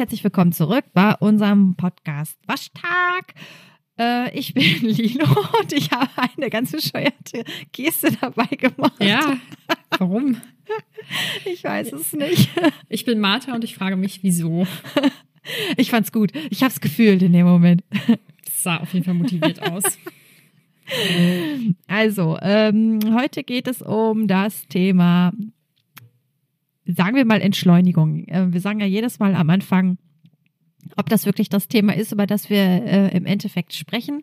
herzlich willkommen zurück bei unserem Podcast Waschtag. Äh, ich bin Lilo und ich habe eine ganz bescheuerte Geste dabei gemacht. Ja, warum? Ich weiß es nicht. Ich bin Martha und ich frage mich, wieso. Ich fand's gut. Ich habe es gefühlt in dem Moment. Das sah auf jeden Fall motiviert aus. Also, ähm, heute geht es um das Thema, sagen wir mal Entschleunigung. Äh, wir sagen ja jedes Mal am Anfang, ob das wirklich das Thema ist, über das wir äh, im Endeffekt sprechen.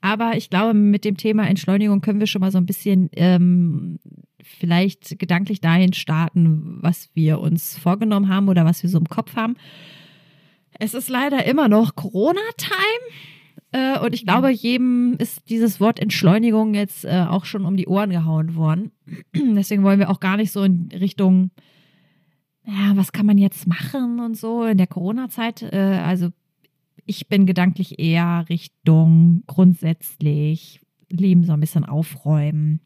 Aber ich glaube, mit dem Thema Entschleunigung können wir schon mal so ein bisschen ähm, vielleicht gedanklich dahin starten, was wir uns vorgenommen haben oder was wir so im Kopf haben. Es ist leider immer noch Corona-Time. Äh, und ich glaube, jedem ist dieses Wort Entschleunigung jetzt äh, auch schon um die Ohren gehauen worden. Deswegen wollen wir auch gar nicht so in Richtung ja, was kann man jetzt machen und so in der Corona-Zeit? Äh, also ich bin gedanklich eher Richtung grundsätzlich Leben so ein bisschen aufräumen.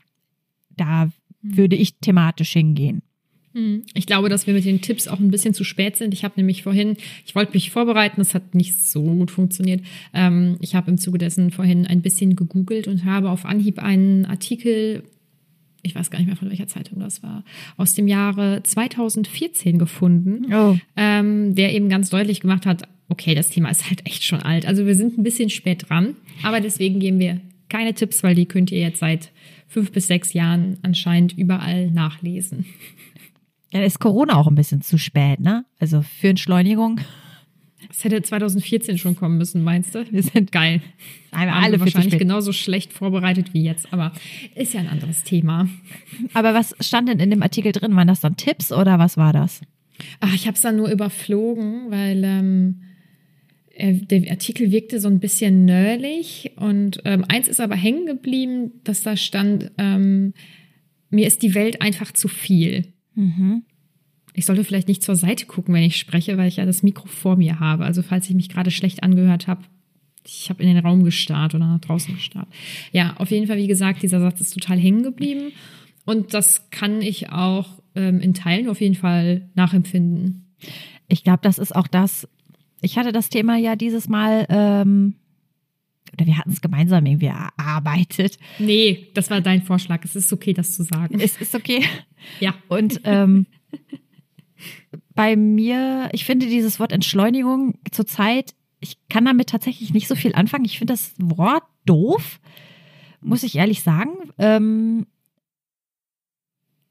Da hm. würde ich thematisch hingehen. Hm. Ich glaube, dass wir mit den Tipps auch ein bisschen zu spät sind. Ich habe nämlich vorhin, ich wollte mich vorbereiten, das hat nicht so gut funktioniert. Ähm, ich habe im Zuge dessen vorhin ein bisschen gegoogelt und habe auf Anhieb einen Artikel ich weiß gar nicht mehr von welcher Zeitung das war, aus dem Jahre 2014 gefunden, oh. ähm, der eben ganz deutlich gemacht hat, okay, das Thema ist halt echt schon alt. Also wir sind ein bisschen spät dran, aber deswegen geben wir keine Tipps, weil die könnt ihr jetzt seit fünf bis sechs Jahren anscheinend überall nachlesen. Ja, ist Corona auch ein bisschen zu spät, ne? Also für Entschleunigung. Es hätte 2014 schon kommen müssen, meinst du? Wir sind geil. Einmal alle wahrscheinlich genauso schlecht vorbereitet wie jetzt, aber ist ja ein anderes Thema. Aber was stand denn in dem Artikel drin? Waren das dann Tipps oder was war das? Ach, ich habe es dann nur überflogen, weil ähm, äh, der Artikel wirkte so ein bisschen nerdig und ähm, eins ist aber hängen geblieben, dass da stand, ähm, mir ist die Welt einfach zu viel. Mhm. Ich sollte vielleicht nicht zur Seite gucken, wenn ich spreche, weil ich ja das Mikro vor mir habe. Also falls ich mich gerade schlecht angehört habe, ich habe in den Raum gestarrt oder nach draußen gestarrt. Ja, auf jeden Fall, wie gesagt, dieser Satz ist total hängen geblieben. Und das kann ich auch ähm, in Teilen auf jeden Fall nachempfinden. Ich glaube, das ist auch das. Ich hatte das Thema ja dieses Mal, ähm, oder wir hatten es gemeinsam irgendwie erarbeitet. Nee, das war dein Vorschlag. Es ist okay, das zu sagen. Es ist okay. Ja. Und ähm, bei mir, ich finde dieses Wort Entschleunigung zurzeit, ich kann damit tatsächlich nicht so viel anfangen. Ich finde das Wort doof, muss ich ehrlich sagen. Ähm,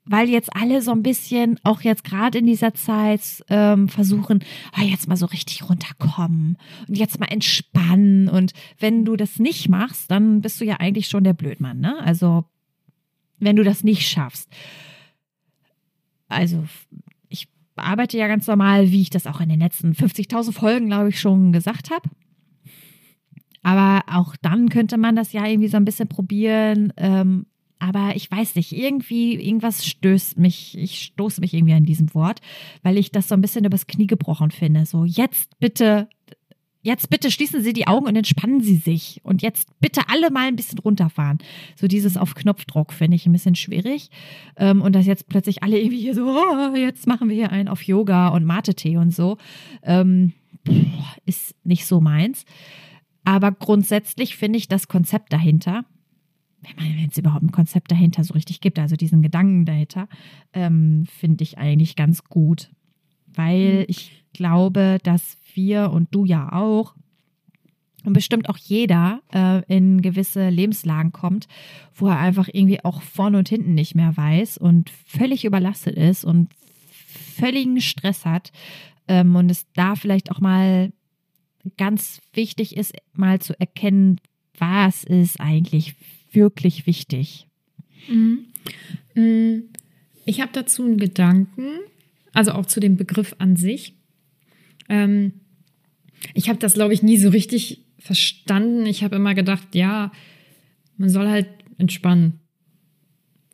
weil jetzt alle so ein bisschen, auch jetzt gerade in dieser Zeit, ähm, versuchen, ah, jetzt mal so richtig runterkommen und jetzt mal entspannen. Und wenn du das nicht machst, dann bist du ja eigentlich schon der Blödmann, ne? Also, wenn du das nicht schaffst. Also, arbeite ja ganz normal, wie ich das auch in den letzten 50.000 Folgen, glaube ich, schon gesagt habe. Aber auch dann könnte man das ja irgendwie so ein bisschen probieren. Ähm, aber ich weiß nicht, irgendwie, irgendwas stößt mich, ich stoße mich irgendwie an diesem Wort, weil ich das so ein bisschen übers Knie gebrochen finde. So, jetzt bitte jetzt bitte schließen Sie die Augen und entspannen Sie sich. Und jetzt bitte alle mal ein bisschen runterfahren. So dieses auf Knopfdruck finde ich ein bisschen schwierig. Ähm, und dass jetzt plötzlich alle irgendwie hier so, oh, jetzt machen wir hier einen auf Yoga und Mate-Tee und so, ähm, ist nicht so meins. Aber grundsätzlich finde ich das Konzept dahinter, wenn es überhaupt ein Konzept dahinter so richtig gibt, also diesen Gedanken dahinter, ähm, finde ich eigentlich ganz gut. Weil mhm. ich glaube, dass wir und du ja auch und bestimmt auch jeder äh, in gewisse Lebenslagen kommt, wo er einfach irgendwie auch vorne und hinten nicht mehr weiß und völlig überlastet ist und völligen Stress hat ähm, und es da vielleicht auch mal ganz wichtig ist, mal zu erkennen, was ist eigentlich wirklich wichtig. Mhm. mhm. Ich habe dazu einen Gedanken, also auch zu dem Begriff an sich. Ähm, ich habe das, glaube ich, nie so richtig verstanden. Ich habe immer gedacht, ja, man soll halt entspannen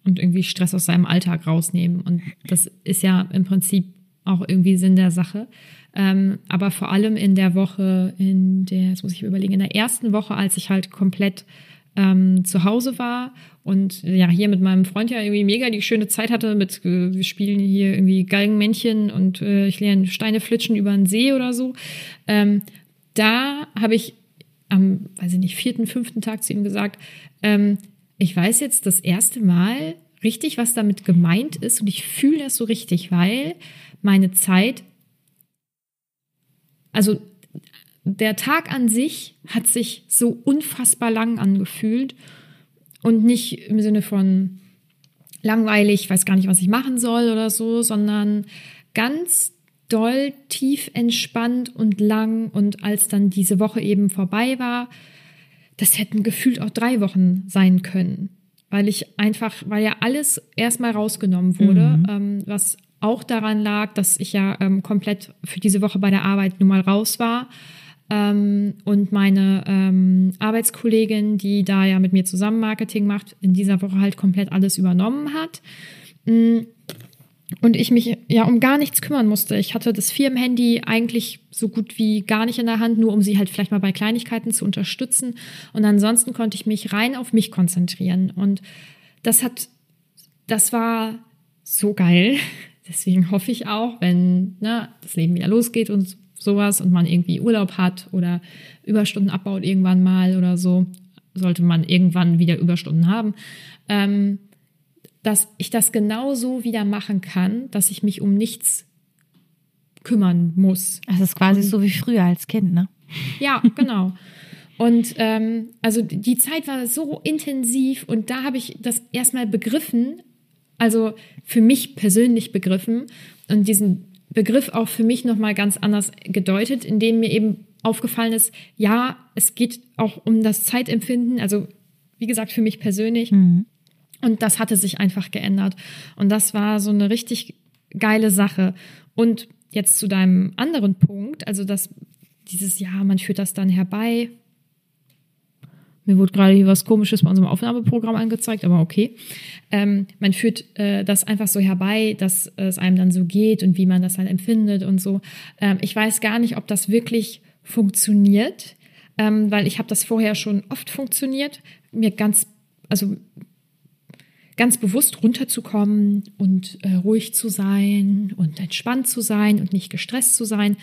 und irgendwie Stress aus seinem Alltag rausnehmen. Und das ist ja im Prinzip auch irgendwie Sinn der Sache. Ähm, aber vor allem in der Woche, in der, jetzt muss ich überlegen, in der ersten Woche, als ich halt komplett ähm, zu Hause war und ja hier mit meinem Freund ja irgendwie mega die schöne Zeit hatte mit äh, wir spielen hier irgendwie Galgenmännchen und äh, ich lerne Steine flitschen über einen See oder so. Ähm, da habe ich am, weiß ich nicht, vierten, fünften Tag zu ihm gesagt, ähm, ich weiß jetzt das erste Mal richtig, was damit gemeint ist und ich fühle das so richtig, weil meine Zeit, also der Tag an sich hat sich so unfassbar lang angefühlt und nicht im Sinne von langweilig, weiß gar nicht, was ich machen soll oder so, sondern ganz doll, tief entspannt und lang. Und als dann diese Woche eben vorbei war, das hätten gefühlt auch drei Wochen sein können, weil ich einfach, weil ja alles erstmal rausgenommen wurde, mhm. ähm, was auch daran lag, dass ich ja ähm, komplett für diese Woche bei der Arbeit nun mal raus war. Ähm, und meine ähm, Arbeitskollegin, die da ja mit mir zusammen Marketing macht, in dieser Woche halt komplett alles übernommen hat. Mm. Und ich mich ja um gar nichts kümmern musste. Ich hatte das Firmenhandy eigentlich so gut wie gar nicht in der Hand, nur um sie halt vielleicht mal bei Kleinigkeiten zu unterstützen. Und ansonsten konnte ich mich rein auf mich konzentrieren. Und das hat, das war so geil. Deswegen hoffe ich auch, wenn ne, das Leben wieder losgeht und sowas und man irgendwie Urlaub hat oder Überstunden abbaut irgendwann mal oder so, sollte man irgendwann wieder Überstunden haben, ähm, dass ich das genauso wieder machen kann, dass ich mich um nichts kümmern muss. Das ist quasi und, so wie früher als Kind, ne? Ja, genau. Und ähm, also die Zeit war so intensiv und da habe ich das erstmal begriffen, also für mich persönlich begriffen und diesen Begriff auch für mich nochmal ganz anders gedeutet, indem mir eben aufgefallen ist, ja, es geht auch um das Zeitempfinden, also wie gesagt, für mich persönlich. Mhm. Und das hatte sich einfach geändert. Und das war so eine richtig geile Sache. Und jetzt zu deinem anderen Punkt, also dass dieses, ja, man führt das dann herbei, mir wurde gerade hier was Komisches bei unserem Aufnahmeprogramm angezeigt, aber okay. Ähm, man führt äh, das einfach so herbei, dass es einem dann so geht und wie man das halt empfindet und so. Ähm, ich weiß gar nicht, ob das wirklich funktioniert, ähm, weil ich habe das vorher schon oft funktioniert, mir ganz, also ganz bewusst runterzukommen und äh, ruhig zu sein und entspannt zu sein und nicht gestresst zu sein.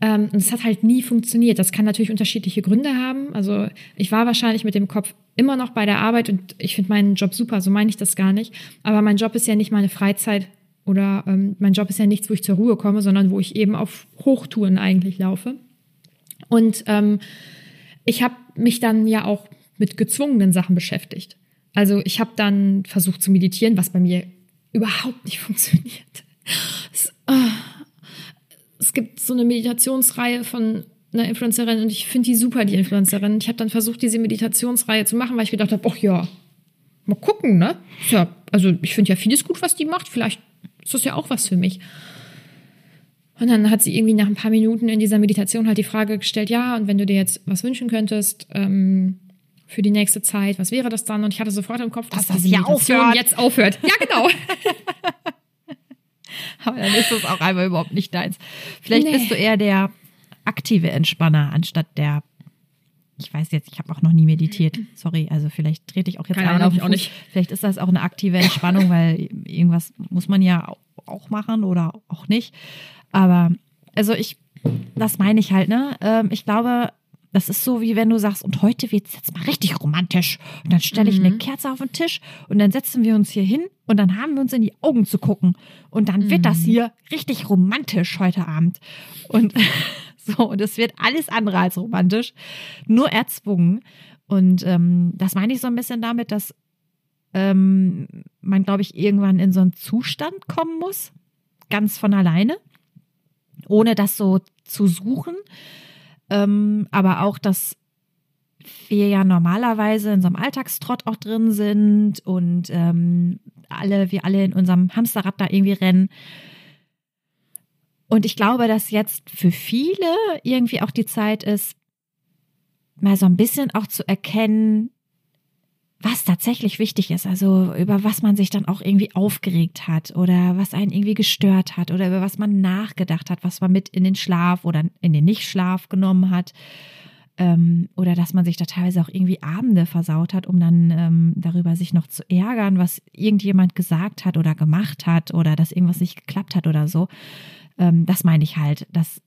Ähm, und es hat halt nie funktioniert. Das kann natürlich unterschiedliche Gründe haben. Also ich war wahrscheinlich mit dem Kopf immer noch bei der Arbeit und ich finde meinen Job super, so meine ich das gar nicht. Aber mein Job ist ja nicht meine Freizeit oder ähm, mein Job ist ja nichts, wo ich zur Ruhe komme, sondern wo ich eben auf Hochtouren eigentlich laufe. Und ähm, ich habe mich dann ja auch mit gezwungenen Sachen beschäftigt. Also ich habe dann versucht zu meditieren, was bei mir überhaupt nicht funktioniert. Es, oh, es gibt so eine Meditationsreihe von einer Influencerin und ich finde die super, die Influencerin. Ich habe dann versucht, diese Meditationsreihe zu machen, weil ich gedacht habe, ach ja, mal gucken, ne? Ja, also ich finde ja vieles gut, was die macht. Vielleicht ist das ja auch was für mich. Und dann hat sie irgendwie nach ein paar Minuten in dieser Meditation halt die Frage gestellt, ja, und wenn du dir jetzt was wünschen könntest, ähm, für die nächste Zeit. Was wäre das dann? Und ich hatte sofort im Kopf, dass, dass das hier aufhört. jetzt aufhört. Ja, genau. Aber dann ist das auch einmal überhaupt nicht deins. Vielleicht nee. bist du eher der aktive Entspanner anstatt der ich weiß jetzt, ich habe auch noch nie meditiert. Sorry, also vielleicht trete ich auch jetzt Keine Ahnung, auf auch nicht. Vielleicht ist das auch eine aktive Entspannung, weil irgendwas muss man ja auch machen oder auch nicht. Aber also ich, das meine ich halt, ne? Ähm, ich glaube, das ist so, wie wenn du sagst, und heute wird es jetzt mal richtig romantisch. Und dann stelle ich mhm. eine Kerze auf den Tisch und dann setzen wir uns hier hin und dann haben wir uns in die Augen zu gucken. Und dann mhm. wird das mhm. hier richtig romantisch heute Abend. Und so, und es wird alles andere als romantisch, nur erzwungen. Und ähm, das meine ich so ein bisschen damit, dass ähm, man, glaube ich, irgendwann in so einen Zustand kommen muss, ganz von alleine, ohne das so zu suchen ähm, aber auch, dass wir ja normalerweise in so einem Alltagstrott auch drin sind und ähm, alle, wir alle in unserem Hamsterrad da irgendwie rennen. Und ich glaube, dass jetzt für viele irgendwie auch die Zeit ist, mal so ein bisschen auch zu erkennen, was tatsächlich wichtig ist, also über was man sich dann auch irgendwie aufgeregt hat oder was einen irgendwie gestört hat oder über was man nachgedacht hat, was man mit in den Schlaf oder in den Nichtschlaf genommen hat. Ähm, oder dass man sich da teilweise auch irgendwie Abende versaut hat, um dann ähm, darüber sich noch zu ärgern, was irgendjemand gesagt hat oder gemacht hat oder dass irgendwas nicht geklappt hat oder so. Ähm, das meine ich halt, dass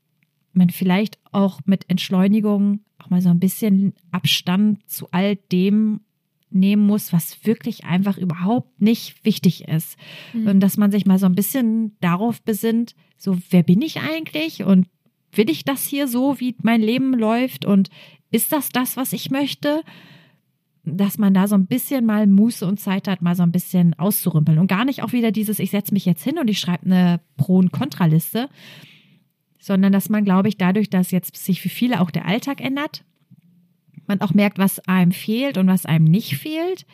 man vielleicht auch mit Entschleunigung auch mal so ein bisschen Abstand zu all dem nehmen muss, was wirklich einfach überhaupt nicht wichtig ist. Mhm. Und dass man sich mal so ein bisschen darauf besinnt, so wer bin ich eigentlich und will ich das hier so, wie mein Leben läuft und ist das das, was ich möchte? Dass man da so ein bisschen mal Muße und Zeit hat, mal so ein bisschen auszurümpeln und gar nicht auch wieder dieses, ich setze mich jetzt hin und ich schreibe eine Pro- und Kontraliste, sondern dass man, glaube ich, dadurch, dass jetzt sich für viele auch der Alltag ändert, man auch merkt, was einem fehlt und was einem nicht fehlt.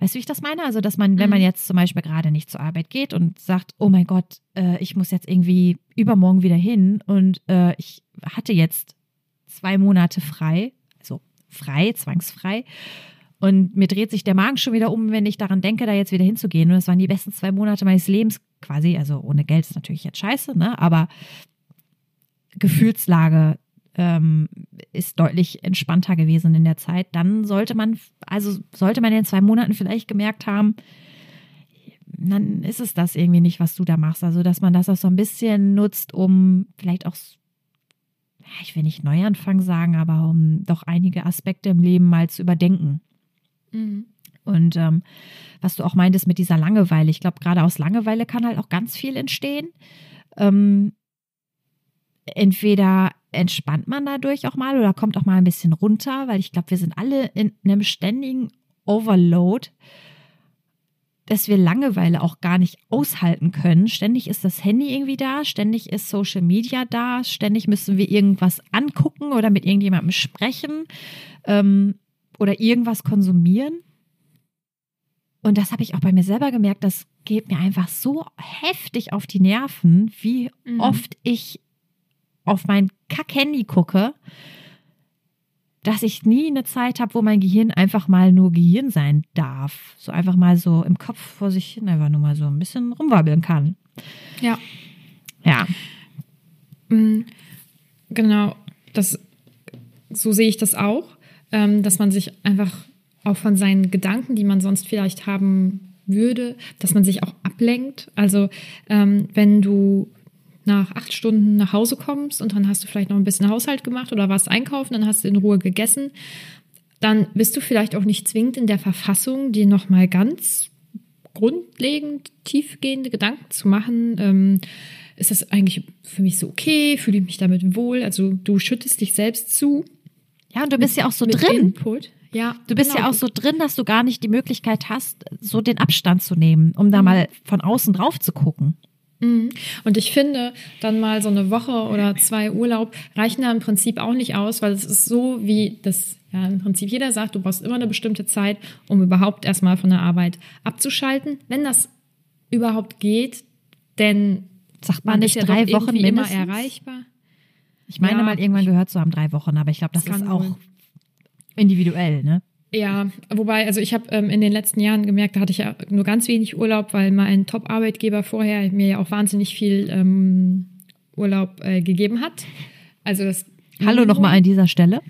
Weißt du, wie ich das meine? Also, dass man, wenn man mhm. jetzt zum Beispiel gerade nicht zur Arbeit geht und sagt, oh mein Gott, äh, ich muss jetzt irgendwie übermorgen wieder hin und äh, ich hatte jetzt zwei Monate frei, also frei, zwangsfrei. Und mir dreht sich der Magen schon wieder um, wenn ich daran denke, da jetzt wieder hinzugehen. Und das waren die besten zwei Monate meines Lebens quasi. Also ohne Geld ist natürlich jetzt scheiße, ne? Aber Gefühlslage ähm, ist deutlich entspannter gewesen in der Zeit, dann sollte man, also sollte man in zwei Monaten vielleicht gemerkt haben, dann ist es das irgendwie nicht, was du da machst. Also, dass man das auch so ein bisschen nutzt, um vielleicht auch, ich will nicht Neuanfang sagen, aber um doch einige Aspekte im Leben mal zu überdenken. Mhm. Und ähm, was du auch meintest mit dieser Langeweile, ich glaube, gerade aus Langeweile kann halt auch ganz viel entstehen. Ähm, entweder entspannt man dadurch auch mal oder kommt auch mal ein bisschen runter, weil ich glaube, wir sind alle in einem ständigen Overload, dass wir Langeweile auch gar nicht aushalten können. Ständig ist das Handy irgendwie da, ständig ist Social Media da, ständig müssen wir irgendwas angucken oder mit irgendjemandem sprechen ähm, oder irgendwas konsumieren. Und das habe ich auch bei mir selber gemerkt, das geht mir einfach so heftig auf die Nerven, wie mhm. oft ich auf mein Kack-Handy gucke, dass ich nie eine Zeit habe, wo mein Gehirn einfach mal nur Gehirn sein darf. So einfach mal so im Kopf vor sich hin einfach nur mal so ein bisschen rumwabbeln kann. Ja. Ja. Mm, genau. Das, so sehe ich das auch, ähm, dass man sich einfach auch von seinen Gedanken, die man sonst vielleicht haben würde, dass man sich auch ablenkt. Also ähm, wenn du nach acht Stunden nach Hause kommst und dann hast du vielleicht noch ein bisschen Haushalt gemacht oder warst einkaufen, dann hast du in Ruhe gegessen, dann bist du vielleicht auch nicht zwingend in der Verfassung, dir nochmal ganz grundlegend tiefgehende Gedanken zu machen. Ähm, ist das eigentlich für mich so okay? Fühle ich mich damit wohl? Also du schüttest dich selbst zu. Ja, und du bist mit, ja auch so drin. Input. Ja, du bist genau. ja auch so drin, dass du gar nicht die Möglichkeit hast, so den Abstand zu nehmen, um da mhm. mal von außen drauf zu gucken. Mhm. Und ich finde, dann mal so eine Woche oder zwei Urlaub reichen da im Prinzip auch nicht aus, weil es ist so, wie das ja im Prinzip jeder sagt, du brauchst immer eine bestimmte Zeit, um überhaupt erstmal von der Arbeit abzuschalten. Wenn das überhaupt geht, denn sagt man, man nicht drei Wochen mindestens? immer erreichbar. Ich meine ja, mal irgendwann gehört zu haben drei Wochen, aber ich glaube, das, das ist auch individuell, ne? Ja, wobei, also ich habe ähm, in den letzten Jahren gemerkt, da hatte ich ja nur ganz wenig Urlaub, weil mein Top-Arbeitgeber vorher mir ja auch wahnsinnig viel ähm, Urlaub äh, gegeben hat. Also das. Hallo nochmal an dieser Stelle.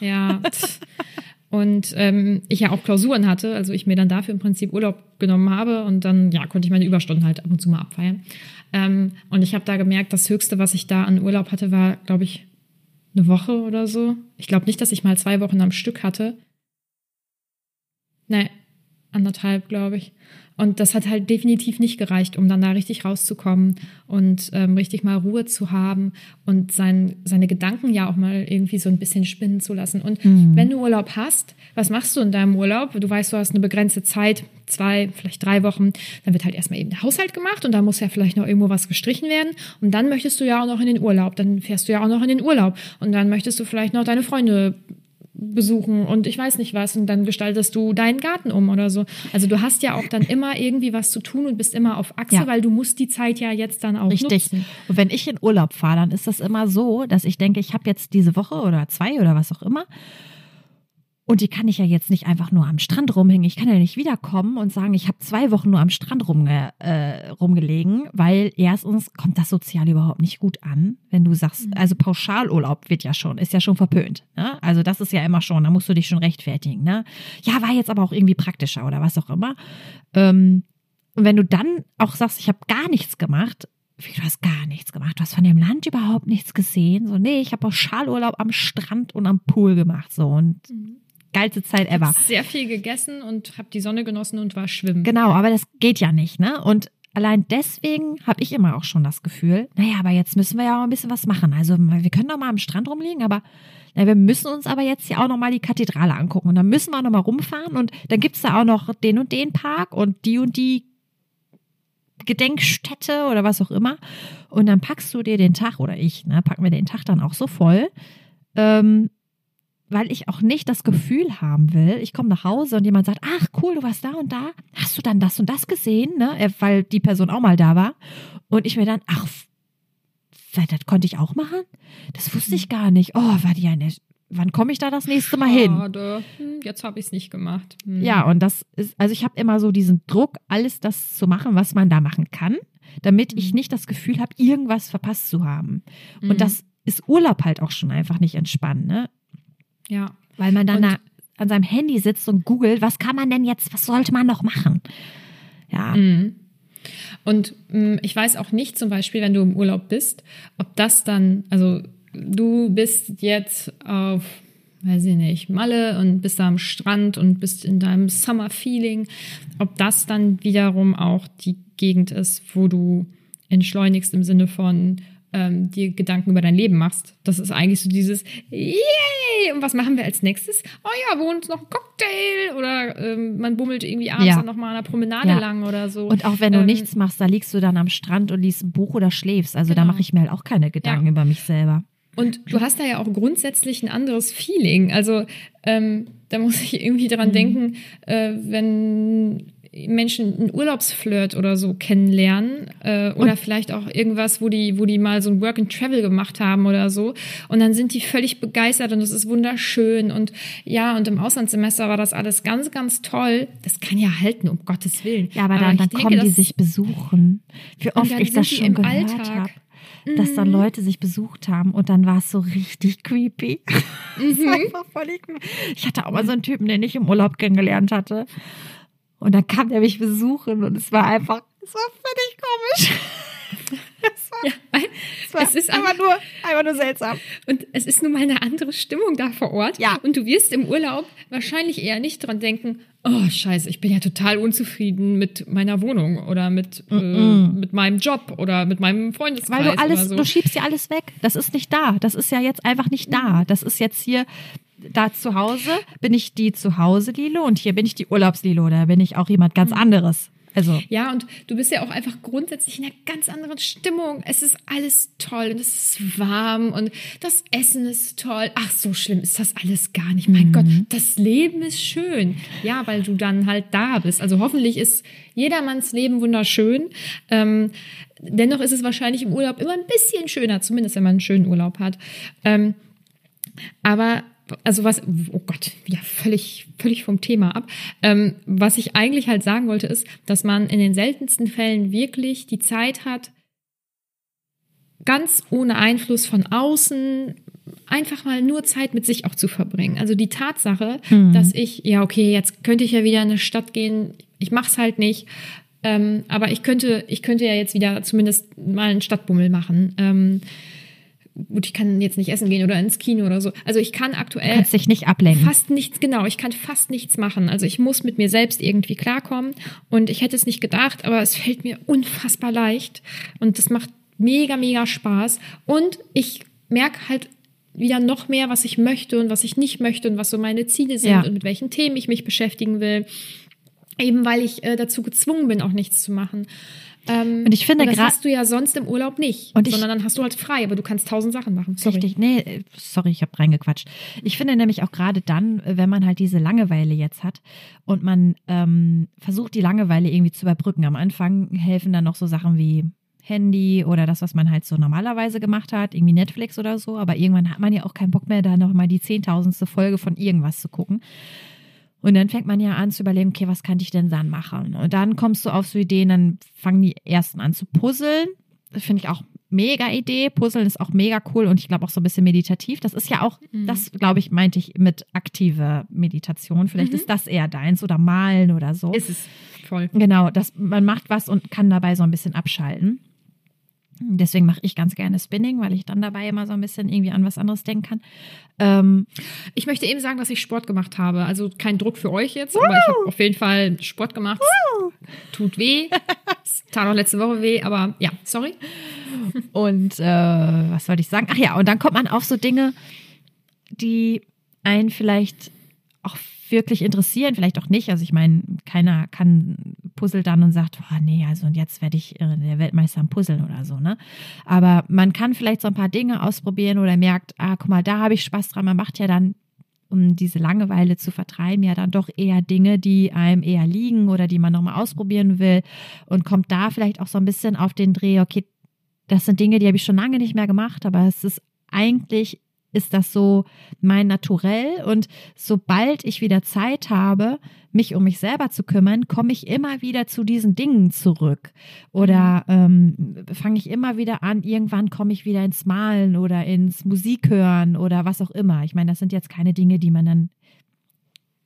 Ja. und ähm, ich ja auch Klausuren hatte, also ich mir dann dafür im Prinzip Urlaub genommen habe und dann ja konnte ich meine Überstunden halt ab und zu mal abfeiern. Ähm, und ich habe da gemerkt, das Höchste, was ich da an Urlaub hatte, war, glaube ich, eine Woche oder so. Ich glaube nicht, dass ich mal zwei Wochen am Stück hatte. Nee, anderthalb, glaube ich. Und das hat halt definitiv nicht gereicht, um dann da richtig rauszukommen und ähm, richtig mal Ruhe zu haben und sein, seine Gedanken ja auch mal irgendwie so ein bisschen spinnen zu lassen. Und mhm. wenn du Urlaub hast, was machst du in deinem Urlaub? Du weißt, du hast eine begrenzte Zeit, zwei, vielleicht drei Wochen, dann wird halt erstmal eben der Haushalt gemacht und da muss ja vielleicht noch irgendwo was gestrichen werden. Und dann möchtest du ja auch noch in den Urlaub, dann fährst du ja auch noch in den Urlaub und dann möchtest du vielleicht noch deine Freunde besuchen und ich weiß nicht was und dann gestaltest du deinen Garten um oder so. Also du hast ja auch dann immer irgendwie was zu tun und bist immer auf Achse, ja. weil du musst die Zeit ja jetzt dann auch Richtig. nutzen. Und wenn ich in Urlaub fahre, dann ist das immer so, dass ich denke, ich habe jetzt diese Woche oder zwei oder was auch immer Und die kann ich ja jetzt nicht einfach nur am Strand rumhängen. Ich kann ja nicht wiederkommen und sagen, ich habe zwei Wochen nur am Strand rumge äh, rumgelegen, weil erstens kommt das sozial überhaupt nicht gut an, wenn du sagst, Mhm. also Pauschalurlaub wird ja schon, ist ja schon verpönt. Ne? Also das ist ja immer schon, da musst du dich schon rechtfertigen. Ne? Ja, war jetzt aber auch irgendwie praktischer oder was auch immer. Ähm, und wenn du dann auch sagst, ich habe gar nichts gemacht, wie, du hast gar nichts gemacht, du hast von dem Land überhaupt nichts gesehen. So, nee, ich habe Pauschalurlaub am Strand und am Pool gemacht. So und geilste Zeit ever. Sehr viel gegessen und habe die Sonne genossen und war schwimmen. Genau, aber das geht ja nicht, ne? Und allein deswegen habe ich immer auch schon das Gefühl, naja, aber jetzt müssen wir ja auch ein bisschen was machen. Also wir können doch mal am Strand rumliegen, aber na, wir müssen uns aber jetzt ja auch noch mal die Kathedrale angucken und dann müssen wir auch noch mal rumfahren und dann gibt's da auch noch den und den Park und die und die Gedenkstätte oder was auch immer. Und dann packst du dir den Tag oder ich, ne, packen wir den Tag dann auch so voll, ähm, weil ich auch nicht das Gefühl haben will, ich komme nach Hause und jemand sagt, ach cool, du warst da und da, hast du dann das und das gesehen, ne? Äh, weil die Person auch mal da war. Und ich mir dann, ach, das konnte ich auch machen? Das wusste ich gar nicht. Oh, war die eine, wann komme ich da das nächste Mal hin? Schade. Hm, Jetzt habe ich es nicht gemacht. Hm. Ja, und das ist, also ich habe immer so diesen Druck, alles das zu machen, was man da machen kann, damit ich Mhm. nicht das Gefühl habe, irgendwas verpasst zu haben. Mhm. Und das ist Urlaub halt auch schon einfach nicht entspannt, ne? Ja. Weil man dann da an seinem Handy sitzt und googelt, was kann man denn jetzt, was sollte man noch machen? Ja, Mhm. Und mh, ich weiß auch nicht, zum Beispiel, wenn du im Urlaub bist, ob das dann, also du bist jetzt auf, weiß ich nicht, Malle und bist da am Strand und bist in deinem Summer-Feeling, ob das dann wiederum auch die Gegend ist, wo du entschleunigst im Sinne von ähm, dir Gedanken über dein Leben machst. Das ist eigentlich so dieses Yay! Und was machen wir als nächstes? Oh ja, wir holen uns noch einen Cocktail oder ähm, man bummelt irgendwie abends Ja. noch mal an der Promenade Ja. lang oder so. und auch wenn du Ähm, nichts machst, da liegst du dann am Strand und liest ein Buch oder schläfst. Also da Genau. mache ich mir halt auch keine Gedanken Ja. über mich selber. Und du hast da ja auch grundsätzlich ein anderes Feeling. Also ähm, da muss ich irgendwie dran Mhm. denken, äh, wenn Menschen einen Urlaubsflirt oder so kennenlernen äh, oder vielleicht auch irgendwas, wo die, wo die mal so ein Work and Travel gemacht haben oder so und dann sind die völlig begeistert und es ist wunderschön und ja und im Auslandssemester war das alles ganz, ganz toll. Das kann ja halten, um Gottes Willen. Ja, aber, dann, ich dann denke, kommen die das- sich besuchen. Wie Und oft ich das schon im gehört. Mhm. habe. Dass dann Leute sich besucht haben und dann war es so richtig creepy. Das Mhm. war einfach voll creepy. Ich hatte auch mal so einen Typen, den ich im Urlaub kennengelernt hatte. Und dann kam der mich besuchen und es war einfach, es war völlig komisch. Es war, Ja, weil es war es ist einfach nur, einfach nur seltsam. Und es ist nun mal eine andere Stimmung da vor Ort. Ja. Und du wirst im Urlaub wahrscheinlich eher nicht dran denken, oh scheiße, ich bin ja total unzufrieden mit meiner Wohnung oder mit, äh, mit meinem Job oder mit meinem Freundeskreis. Weil du alles, so. du schiebst ja alles weg. Das ist nicht da. Das ist ja jetzt einfach nicht da. Das ist jetzt hier, da zu Hause bin ich die Zuhause-Lilo und hier bin ich die Urlaubs-Lilo. Da bin ich auch jemand Mhm. ganz anderes. Also, Ja, und du bist ja auch einfach grundsätzlich in einer ganz anderen Stimmung. Es ist alles toll und es ist warm und das Essen ist toll. Ach, so schlimm ist das alles gar nicht. Mein Gott, das Leben ist schön. Ja, weil du dann halt da bist. Also hoffentlich ist jedermanns Leben wunderschön. Ähm, dennoch ist es wahrscheinlich im Urlaub immer ein bisschen schöner, zumindest wenn man einen schönen Urlaub hat. Ähm, aber also was, oh Gott, ja, völlig, völlig vom Thema ab. Ähm, was ich eigentlich halt sagen wollte, ist, dass man in den seltensten Fällen wirklich die Zeit hat, ganz ohne Einfluss von außen einfach mal nur Zeit mit sich auch zu verbringen. Also die Tatsache, dass ich, ja, okay, jetzt könnte ich ja wieder in eine Stadt gehen, ich mach's halt nicht. Ähm, aber ich könnte, ich könnte ja jetzt wieder zumindest mal einen Stadtbummel machen. Ähm, gut, ich kann jetzt nicht essen gehen oder ins Kino oder so. Also ich kann aktuell kannst dich nicht ablenken. fast nichts, genau, ich kann fast nichts machen. Also ich muss mit mir selbst irgendwie klarkommen und ich hätte es nicht gedacht, aber es fällt mir unfassbar leicht und das macht mega, mega Spaß und ich merke halt wieder noch mehr, was ich möchte und was ich nicht möchte und was so meine Ziele sind Ja. und mit welchen Themen ich mich beschäftigen will. Eben weil ich äh, dazu gezwungen bin, auch nichts zu machen. Ähm, Und ich finde und das hast du ja sonst im Urlaub nicht, Und ich- sondern dann hast du halt frei, aber du kannst tausend Sachen machen. Sorry. Richtig, nee, äh, sorry, ich habe reingequatscht. Ich finde nämlich auch gerade dann, äh, wenn man halt diese Langeweile jetzt hat und man ähm, versucht, die Langeweile irgendwie zu überbrücken. Am Anfang helfen dann noch so Sachen wie Handy oder das, was man halt so normalerweise gemacht hat, irgendwie Netflix oder so. Aber irgendwann hat man ja auch keinen Bock mehr, da nochmal die zehntausendste Folge von irgendwas zu gucken. Und dann fängt man ja an zu überlegen, okay, was kann ich denn dann machen? Und dann kommst du auf so Ideen, dann fangen die ersten an zu puzzeln. Das finde ich auch mega Idee. Puzzeln ist auch mega cool und ich glaube auch so ein bisschen meditativ. Das ist ja auch, mhm. das glaube ich, meinte ich mit aktive Meditation. Vielleicht mhm. ist das eher deins oder malen oder so. Ist es voll. Genau, das, man macht was und kann dabei so ein bisschen abschalten. Deswegen mache ich ganz gerne Spinning, weil ich dann dabei immer so ein bisschen irgendwie an was anderes denken kann. Ähm, ich möchte eben sagen, dass ich Sport gemacht habe. Also kein Druck für euch jetzt, aber ich habe auf jeden Fall Sport gemacht. Tut weh. tat auch letzte Woche weh, aber ja, sorry. Und äh, was wollte ich sagen? Ach ja, und dann kommt man auf so Dinge, die einen vielleicht auch wirklich interessieren, vielleicht auch nicht. Also ich meine, keiner kann puzzelt dann und sagt, oh nee, also und jetzt werde ich äh, der Weltmeister am Puzzeln oder so, ne? Aber man kann vielleicht so ein paar Dinge ausprobieren oder merkt, ah, guck mal, da habe ich Spaß dran. Man macht ja dann um diese Langeweile zu vertreiben, ja dann doch eher Dinge, die einem eher liegen oder die man nochmal ausprobieren will und kommt da vielleicht auch so ein bisschen auf den Dreh, okay, das sind Dinge, die habe ich schon lange nicht mehr gemacht, aber es ist eigentlich ist das so mein Naturell. Und sobald ich wieder Zeit habe, mich um mich selber zu kümmern, komme ich immer wieder zu diesen Dingen zurück. Oder ähm, fange ich immer wieder an, irgendwann komme ich wieder ins Malen oder ins Musikhören oder was auch immer. Ich meine, das sind jetzt keine Dinge, die man dann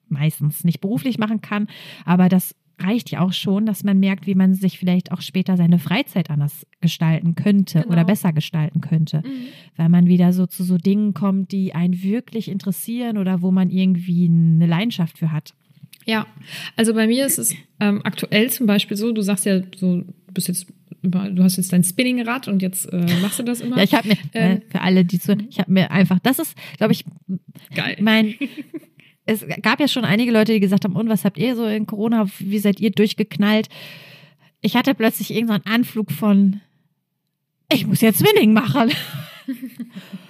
meistens nicht beruflich machen kann, aber das reicht ja auch schon, dass man merkt, wie man sich vielleicht auch später seine Freizeit anders gestalten könnte genau. oder besser gestalten könnte. Mhm. Weil man wieder so zu so Dingen kommt, die einen wirklich interessieren oder wo man irgendwie eine Leidenschaft für hat. Ja, also bei mir ist es ähm, aktuell zum Beispiel so, du sagst ja so, du bist jetzt du hast jetzt dein Spinningrad und jetzt äh, machst du das immer. ja, ich habe mir, äh, für alle, die zu, ich habe mir einfach, das ist, glaube ich, geil. mein es gab ja schon einige Leute, die gesagt haben, und was habt ihr so in Corona, wie seid ihr durchgeknallt? Ich hatte plötzlich irgendeinen so Anflug von, ich muss jetzt Winning machen.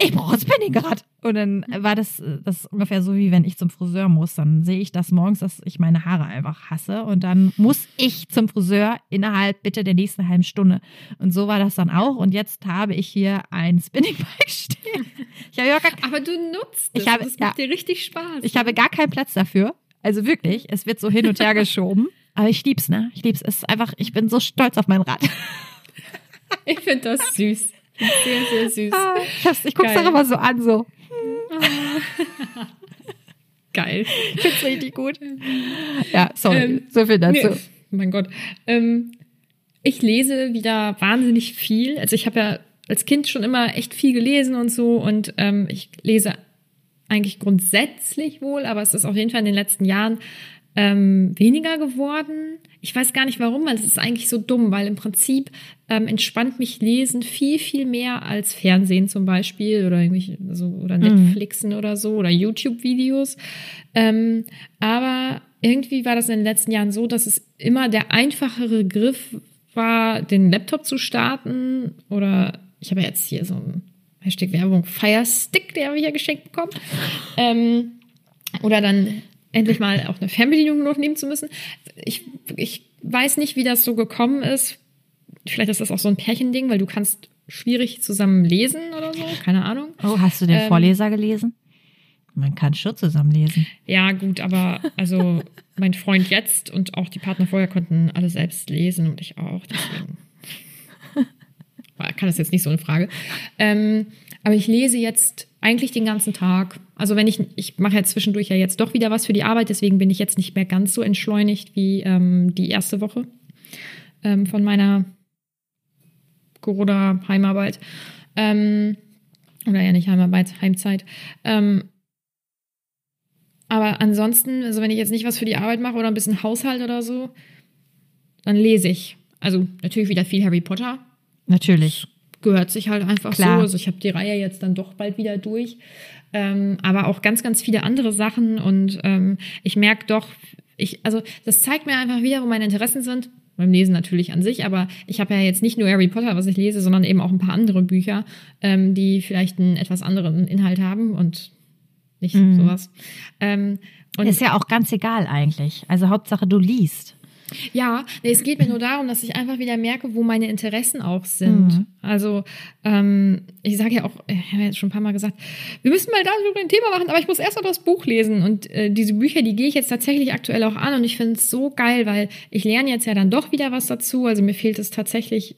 ich brauche ein Spinningrad. Und dann war das, das ungefähr so, wie wenn ich zum Friseur muss. Dann sehe ich das morgens, dass ich meine Haare einfach hasse. Und dann muss ich zum Friseur innerhalb bitte der nächsten halben Stunde. Und so war das dann auch. Und jetzt habe ich hier ein Spinningbike stehen. Ich habe ja gar, Aber du nutzt es. Ich habe, das macht ja, dir richtig Spaß. Ich habe gar keinen Platz dafür. Also wirklich, es wird so hin und her geschoben. Aber ich lieb's, ne? Ich lieb's. Es ist einfach, ich bin so stolz auf mein Rad. Ich finde das süß. Sehr, sehr süß. Ah, ich, ich gucke es doch immer so an, so. Geil. Ich finde es richtig gut. Ja, sorry, ähm, so viel dazu. Nee, mein Gott. Ähm, ich lese wieder wahnsinnig viel. Also ich habe ja als Kind schon immer echt viel gelesen und so und ähm, ich lese eigentlich grundsätzlich wohl, aber es ist auf jeden Fall in den letzten Jahren ähm, weniger geworden. Ich weiß gar nicht warum, weil es ist eigentlich so dumm, weil im Prinzip ähm, entspannt mich Lesen viel, viel mehr als Fernsehen zum Beispiel oder irgendwie so oder mhm. Netflixen mhm. oder so oder YouTube-Videos. Ähm, aber irgendwie war das in den letzten Jahren so, dass es immer der einfachere Griff war, den Laptop zu starten oder ich habe jetzt hier so ein Hashtag Werbung Fire Stick, der habe ich ja geschenkt bekommen. Ähm, oder dann endlich mal auch eine Fernbedienung nehmen zu müssen. Ich, ich weiß nicht, wie das so gekommen ist. Vielleicht ist das auch so ein Pärchending, weil du kannst schwierig zusammen lesen oder so. Keine Ahnung. Oh, hast du den ähm, Vorleser gelesen? Man kann schon zusammen lesen. Ja, gut, aber also mein Freund jetzt und auch die Partner vorher konnten alle selbst lesen und ich auch. Deswegen kann das jetzt nicht so eine Frage. Ähm, aber ich lese jetzt eigentlich den ganzen Tag. Also wenn ich, ich mache ja zwischendurch ja jetzt doch wieder was für die Arbeit, deswegen bin ich jetzt nicht mehr ganz so entschleunigt wie ähm, die erste Woche ähm, von meiner Corona-Heimarbeit. Ähm, oder ja nicht Heimarbeit, Heimzeit. Ähm, aber ansonsten, also wenn ich jetzt nicht was für die Arbeit mache oder ein bisschen Haushalt oder so, dann lese ich. Also natürlich wieder viel Harry Potter. Natürlich gehört sich halt einfach Klar. so. Also ich habe die Reihe jetzt dann doch bald wieder durch. Ähm, aber auch ganz, ganz viele andere Sachen. Und ähm, ich merke doch, ich, also das zeigt mir einfach wieder, wo meine Interessen sind. Beim Lesen natürlich an sich, aber ich habe ja jetzt nicht nur Harry Potter, was ich lese, sondern eben auch ein paar andere Bücher, ähm, die vielleicht einen etwas anderen Inhalt haben und nicht mhm. sowas. Ähm, und ist ja auch ganz egal eigentlich. Also Hauptsache du liest. Ja, nee, es geht mir nur darum, dass ich einfach wieder merke, wo meine Interessen auch sind. Mhm. Also ähm, ich sage ja auch, ich habe jetzt schon ein paar Mal gesagt, wir müssen mal darüber ein Thema machen, aber ich muss erst mal das Buch lesen. Und äh, diese Bücher, die gehe ich jetzt tatsächlich aktuell auch an und ich finde es so geil, weil ich lerne jetzt ja dann doch wieder was dazu. Also mir fehlt es tatsächlich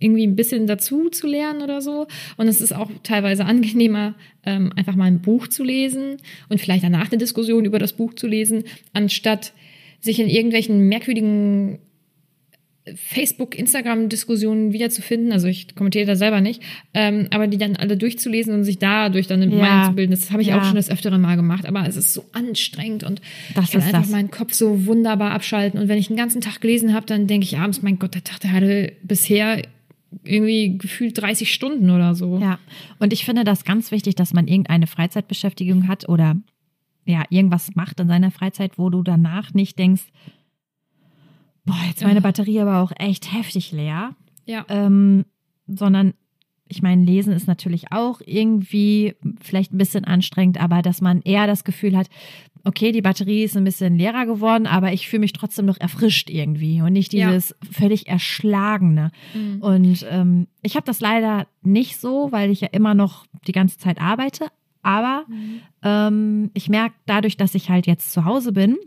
irgendwie ein bisschen dazu zu lernen oder so. Und es ist auch teilweise angenehmer, ähm, einfach mal ein Buch zu lesen und vielleicht danach eine Diskussion über das Buch zu lesen, anstatt sich in irgendwelchen merkwürdigen Facebook, Instagram-Diskussionen wiederzufinden. Also ich kommentiere da selber nicht, ähm, aber die dann alle durchzulesen und sich dadurch dann eine Ja. Meinung zu bilden. Das habe ich Ja. auch schon das öfteren Mal gemacht, aber es ist so anstrengend und Das ich kann einfach das. meinen Kopf so wunderbar abschalten. Und wenn ich den ganzen Tag gelesen habe, dann denke ich abends, mein Gott, der Tag, der hatte bisher irgendwie gefühlt 30 Stunden oder so. Ja, und ich finde das ganz wichtig, dass man irgendeine Freizeitbeschäftigung hat oder ja, irgendwas macht in seiner Freizeit, wo du danach nicht denkst, boah, jetzt meine Ja. Batterie aber auch echt heftig leer, Ja. ähm, sondern ich meine, Lesen ist natürlich auch irgendwie vielleicht ein bisschen anstrengend, aber dass man eher das Gefühl hat, okay, die Batterie ist ein bisschen leerer geworden, aber ich fühle mich trotzdem noch erfrischt irgendwie und nicht Ja. dieses völlig erschlagene. Mhm. Und ähm, ich habe das leider nicht so, weil ich ja immer noch die ganze Zeit arbeite. Aber ähm, ich merke dadurch, dass ich halt jetzt zu Hause bin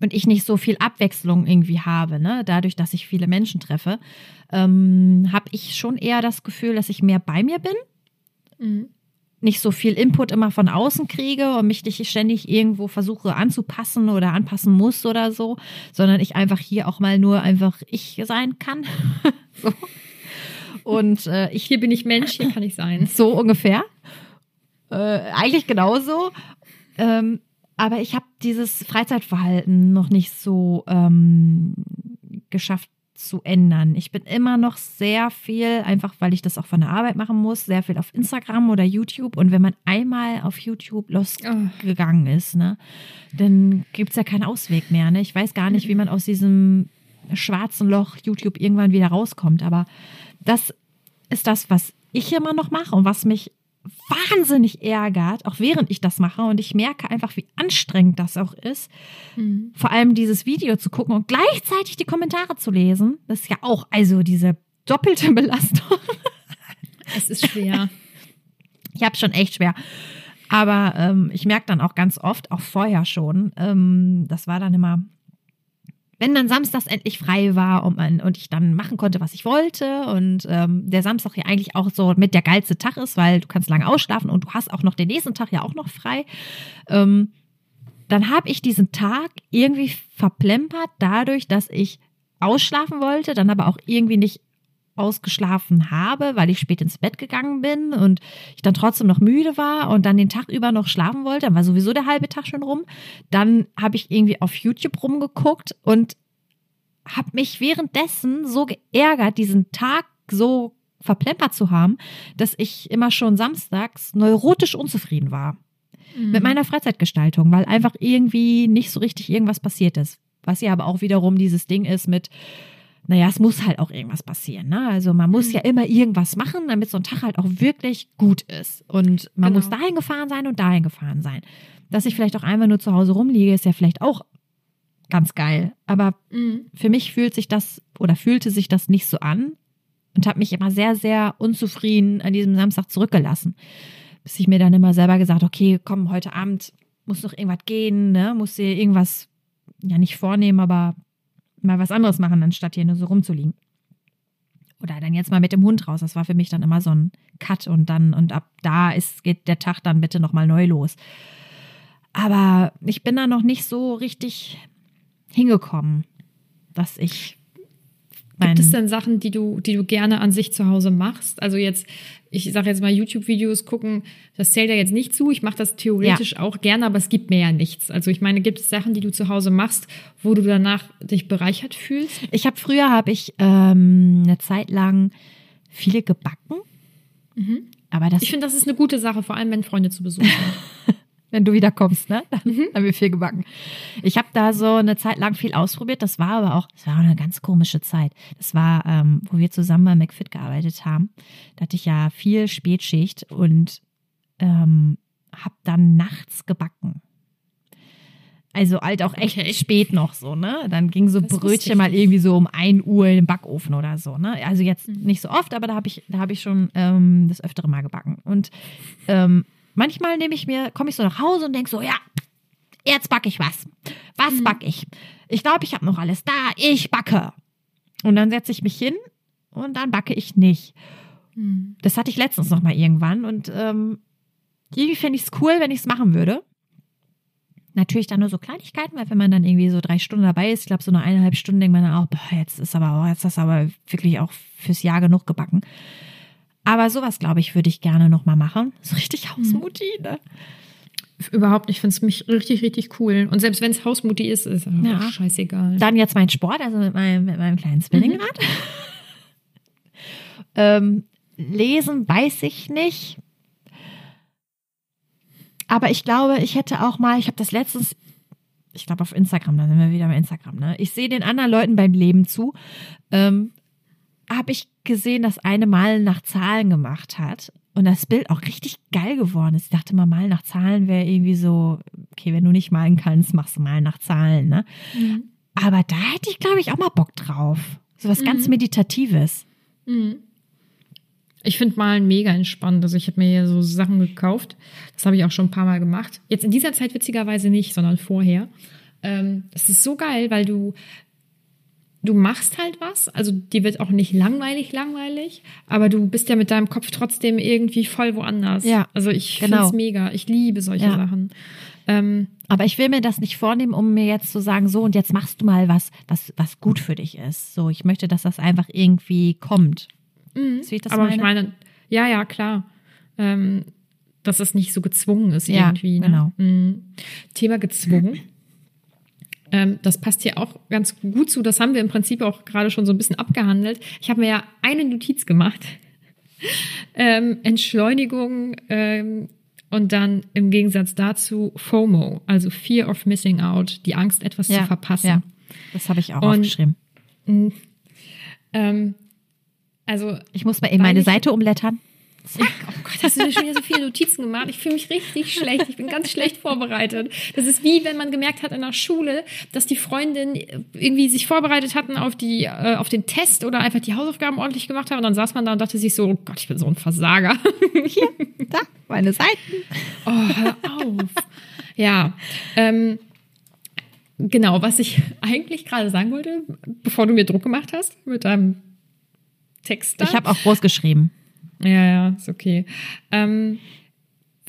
und ich nicht so viel Abwechslung irgendwie habe, ne? dadurch, dass ich viele Menschen treffe, ähm, habe ich schon eher das Gefühl, dass ich mehr bei mir bin Mhm. nicht so viel Input immer von außen kriege und mich nicht ständig irgendwo versuche anzupassen oder anpassen muss oder so, sondern ich einfach hier auch mal nur einfach ich sein kann. so. Und äh, ich Hier bin ich Mensch, hier kann ich sein. so ungefähr. Äh, eigentlich genauso. Ähm, aber ich habe dieses Freizeitverhalten noch nicht so ähm, geschafft zu ändern. Ich bin immer noch sehr viel, einfach weil ich das auch von der Arbeit machen muss, sehr viel auf Instagram oder YouTube. Und wenn man einmal auf YouTube losgegangen ist, ne, dann gibt's ja keinen Ausweg mehr. Ne? Ich weiß gar nicht, wie man aus diesem schwarzen Loch YouTube irgendwann wieder rauskommt. Aber das ist das, was ich immer noch mache und was mich wahnsinnig ärgert, auch während ich das mache. Und ich merke einfach, wie anstrengend das auch ist, Mhm. vor allem dieses Video zu gucken und gleichzeitig die Kommentare zu lesen. Das ist ja auch also diese doppelte Belastung. Es ist schwer. Ich habe schon echt schwer. Aber ähm, ich merke dann auch ganz oft, auch vorher schon, ähm, das war dann immer, wenn dann samstags endlich frei war und, man, und ich dann machen konnte, was ich wollte und ähm, der Samstag ja eigentlich auch so mit der geilste Tag ist, weil du kannst lange ausschlafen und du hast auch noch den nächsten Tag ja auch noch frei, ähm, dann habe ich diesen Tag irgendwie verplempert dadurch, dass ich ausschlafen wollte, dann aber auch irgendwie nicht ausgeschlafen habe, weil ich spät ins Bett gegangen bin und ich dann trotzdem noch müde war und dann den Tag über noch schlafen wollte, dann war sowieso der halbe Tag schon rum. Dann habe ich irgendwie auf YouTube rumgeguckt und habe mich währenddessen so geärgert, diesen Tag so verplempert zu haben, dass ich immer schon samstags neurotisch unzufrieden war mit meiner Freizeitgestaltung, weil einfach irgendwie nicht so richtig irgendwas passiert ist. Was ja aber auch wiederum dieses Ding ist mit, naja, es muss halt auch irgendwas passieren. Ne? Also man muss ja immer irgendwas machen, damit so ein Tag halt auch wirklich gut ist. Und man Genau. muss dahin gefahren sein und dahin gefahren sein. Dass ich vielleicht auch einmal nur zu Hause rumliege, ist ja vielleicht auch ganz geil. Aber Mhm. für mich fühlt sich das oder fühlte sich das nicht so an und habe mich immer sehr, sehr unzufrieden an diesem Samstag zurückgelassen. Bis ich mir dann immer selber gesagt, okay, komm, heute Abend muss noch irgendwas gehen, ne? Muss dir irgendwas, ja nicht vornehmen, aber mal was anderes machen, anstatt hier nur so rumzuliegen. Oder dann jetzt mal mit dem Hund raus. Das war für mich dann immer so ein Cut und dann, und ab da ist, geht der Tag dann bitte nochmal neu los. Aber ich bin da noch nicht so richtig hingekommen, dass ich Gibt es denn Sachen, die du, die du gerne an sich zu Hause machst? Also jetzt, ich sage jetzt mal YouTube-Videos gucken, das zählt ja jetzt nicht zu. Ich mache das theoretisch auch gerne, aber es gibt mir ja nichts. Also ich meine, gibt es Sachen, die du zu Hause machst, wo du danach dich bereichert fühlst? Ich habe früher habe ich ähm, eine Zeit lang viele gebacken. Aber das, Ich finde, das ist eine gute Sache, vor allem wenn Freunde zu Besuch sind. wenn du wieder kommst, ne? Dann haben wir viel gebacken. Ich habe da so eine Zeit lang viel ausprobiert. Das war aber auch, das war eine ganz komische Zeit. Das war, ähm, wo wir zusammen bei McFit gearbeitet haben. Da hatte ich ja viel Spätschicht und ähm, habe dann nachts gebacken. Also halt auch echt Okay. spät noch so, ne? Dann ging so Das Brötchen mal irgendwie so um 1 Uhr in den Backofen oder so, ne? Also jetzt Mhm. nicht so oft, aber da habe ich, da habe ich schon ähm, das öftere Mal gebacken. Und ähm, manchmal nehme ich mir, komme ich so nach Hause und denke so, ja, jetzt backe ich was. Was Mhm. backe ich? Ich glaube, ich habe noch alles da. Ich backe. Und dann setze ich mich hin und dann backe ich nicht. Hm. Das hatte ich letztens noch mal irgendwann und ähm, irgendwie fände ich es cool, wenn ich es machen würde. Natürlich dann nur so Kleinigkeiten, weil wenn man dann irgendwie so drei Stunden dabei ist, ich glaube so eine eineinhalb Stunden denkt man dann auch, boah, jetzt ist aber auch, jetzt ist aber wirklich auch fürs Jahr genug gebacken. Aber sowas, glaube ich, würde ich gerne noch mal machen. So richtig Hausmutti, ne? Überhaupt nicht. Ich finde es mich richtig, richtig cool. Und selbst wenn es Hausmutti ist, ist es Ja. scheißegal. Dann jetzt mein Sport, also mit meinem, mit meinem kleinen Spinningrad. ähm, lesen weiß ich nicht. Aber ich glaube, ich hätte auch mal, ich habe das letztens, ich glaube auf Instagram, da sind wir wieder bei Instagram, ne? Ich sehe den anderen Leuten beim Leben zu. Ähm, habe ich gesehen, dass eine mal nach Zahlen gemacht hat und das Bild auch richtig geil geworden ist. Ich dachte mal, mal nach Zahlen wäre irgendwie so, okay, wenn du nicht malen kannst, machst du mal nach Zahlen, ne? Mhm. Aber da hätte ich, glaube ich, auch mal Bock drauf. So was ganz Meditatives. Mhm. Ich finde Malen mega entspannt. Also ich habe mir hier so Sachen gekauft. Das habe ich auch schon ein paar Mal gemacht. Jetzt in dieser Zeit witzigerweise nicht, sondern vorher. Ähm, das ist so geil, weil du du machst halt was. Also die wird auch nicht langweilig, langweilig. Aber du bist ja mit deinem Kopf trotzdem irgendwie voll woanders. Ja, Also ich genau. finde es mega. Ich liebe solche Ja. Sachen. Ähm, Aber ich will mir das nicht vornehmen, um mir jetzt zu sagen, so und jetzt machst du mal was, was, was gut für dich ist. So, ich möchte, dass das einfach irgendwie kommt. Du, wie ich das aber meine? ich meine, ja, ja, klar. Ähm, dass es nicht so gezwungen ist Ja, irgendwie. Ne? genau. Mhm. Thema gezwungen. Ähm, das passt hier auch ganz gut zu. Das haben wir im Prinzip auch gerade schon so ein bisschen abgehandelt. Ich habe mir ja eine Notiz gemacht. ähm, Entschleunigung ähm, und dann im Gegensatz dazu FOMO, also Fear of Missing Out, die Angst, etwas zu verpassen. Ja, das habe ich auch Und- aufgeschrieben. Ähm, also Ich muss mal eben meine Seite umlettern. Oh Gott, hast du dir schon wieder so viele Notizen gemacht? Ich fühle mich richtig schlecht. Ich bin ganz schlecht vorbereitet. Das ist wie wenn man gemerkt hat in der Schule, dass die Freundin irgendwie sich vorbereitet hatten auf die äh, auf den Test oder einfach die Hausaufgaben ordentlich gemacht haben und dann saß man da und dachte sich so, oh Gott, ich bin so ein Versager. Da, meine Seiten. Oh, hör auf. Ja, ähm, genau, was ich eigentlich gerade sagen wollte, bevor du mir Druck gemacht hast mit deinem Text da. Ich habe auch groß geschrieben. Ja, ja, ist okay. Ähm,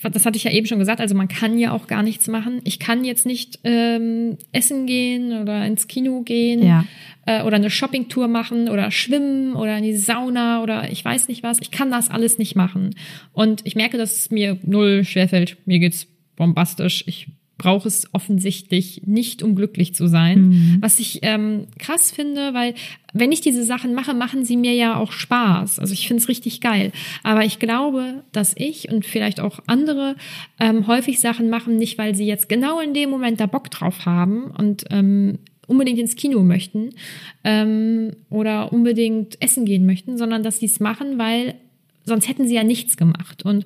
das hatte ich ja eben schon gesagt, also man kann ja auch gar nichts machen. Ich kann jetzt nicht ähm, essen gehen oder ins Kino gehen Ja. äh, oder eine Shoppingtour machen oder schwimmen oder in die Sauna oder ich weiß nicht was. Ich kann das alles nicht machen. Und ich merke, dass es mir null schwerfällt. Mir geht's bombastisch. Ich brauche es offensichtlich nicht, um glücklich zu sein. Was ich ähm, krass finde, weil wenn ich diese Sachen mache, machen sie mir ja auch Spaß. Also ich finde es richtig geil. Aber ich glaube, dass ich und vielleicht auch andere ähm, häufig Sachen machen, nicht weil sie jetzt genau in dem Moment da Bock drauf haben und ähm, unbedingt ins Kino möchten ähm, oder unbedingt essen gehen möchten, sondern dass sie es machen, weil sonst hätten sie ja nichts gemacht. Und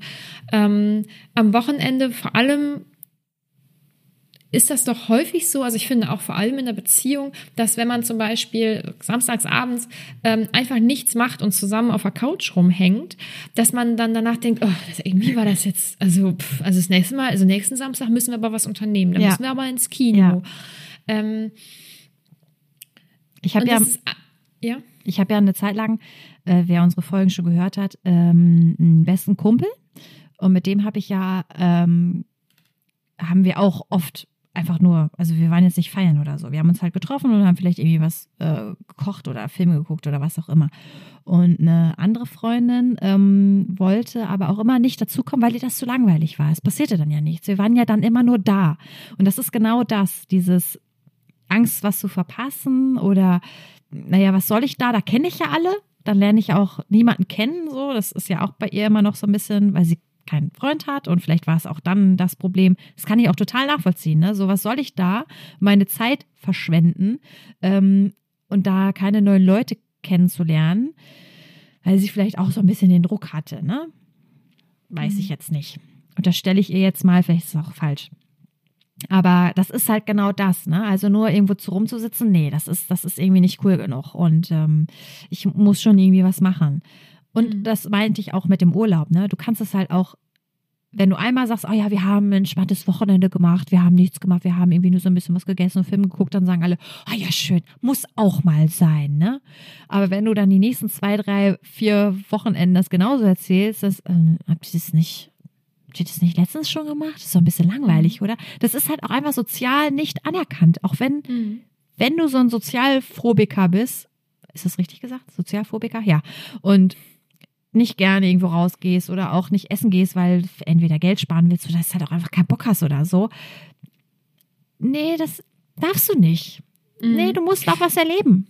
ähm, am Wochenende vor allem ist das doch häufig so, also ich finde auch vor allem in der Beziehung, dass wenn man zum Beispiel samstags abends ähm, einfach nichts macht und zusammen auf der Couch rumhängt, dass man dann danach denkt, oh, das, irgendwie war das jetzt, also, pff, also das nächste Mal, also nächsten Samstag müssen wir aber was unternehmen, da Ja. müssen wir aber ins Kino. Ja. Ähm, Ich habe ja, ist, ja, ich habe ja eine Zeit lang, äh, wer unsere Folgen schon gehört hat, ähm, einen besten Kumpel. Und mit dem habe ich ja, ähm, haben wir auch oft einfach nur, also wir waren jetzt nicht feiern oder so. Wir haben uns halt getroffen und haben vielleicht irgendwie was äh, gekocht oder Filme geguckt oder was auch immer. Und eine andere Freundin ähm, wollte aber auch immer nicht dazukommen, weil ihr das zu langweilig war. Es passierte dann ja nichts. Wir waren ja dann immer nur da. Und das ist genau das, dieses Angst, was zu verpassen oder naja, was soll ich da? Da kenne ich ja alle. Dann lerne ich auch niemanden kennen. So, das ist ja auch bei ihr immer noch so ein bisschen, weil sie keinen Freund hat und vielleicht war es auch dann das Problem. Das kann ich auch total nachvollziehen. Ne? So, was soll ich da meine Zeit verschwenden ähm, und da keine neuen Leute kennenzulernen, weil sie vielleicht auch so ein bisschen den Druck hatte. Ne? Weiß ich jetzt nicht. Und das stelle ich ihr jetzt mal, vielleicht ist es auch falsch. Aber das ist halt genau das, ne? Also nur irgendwo zu rumzusitzen, nee, das ist, das ist irgendwie nicht cool genug. Und ähm, ich muss schon irgendwie was machen. Und Mhm. das meinte ich auch mit dem Urlaub, ne? Du kannst es halt auch, wenn du einmal sagst, oh ja, wir haben ein entspanntes Wochenende gemacht, wir haben nichts gemacht, wir haben irgendwie nur so ein bisschen was gegessen und Film geguckt, dann sagen alle, oh ja, schön, muss auch mal sein, ne? Aber wenn du dann die nächsten zwei, drei, vier Wochenenden das genauso erzählst, das, äh, habt ihr das nicht, habt ihr das nicht letztens schon gemacht? Das ist doch ein bisschen langweilig, oder? Das ist halt auch einfach sozial nicht anerkannt, auch wenn Mhm. wenn du so ein Sozialphobiker bist, ist das richtig gesagt? Sozialphobiker? Ja. Und nicht gerne irgendwo rausgehst oder auch nicht essen gehst, weil entweder Geld sparen willst oder es halt auch einfach keinen Bock hast oder so. Nee, das darfst du nicht. Mhm. Nee, du musst auch was erleben.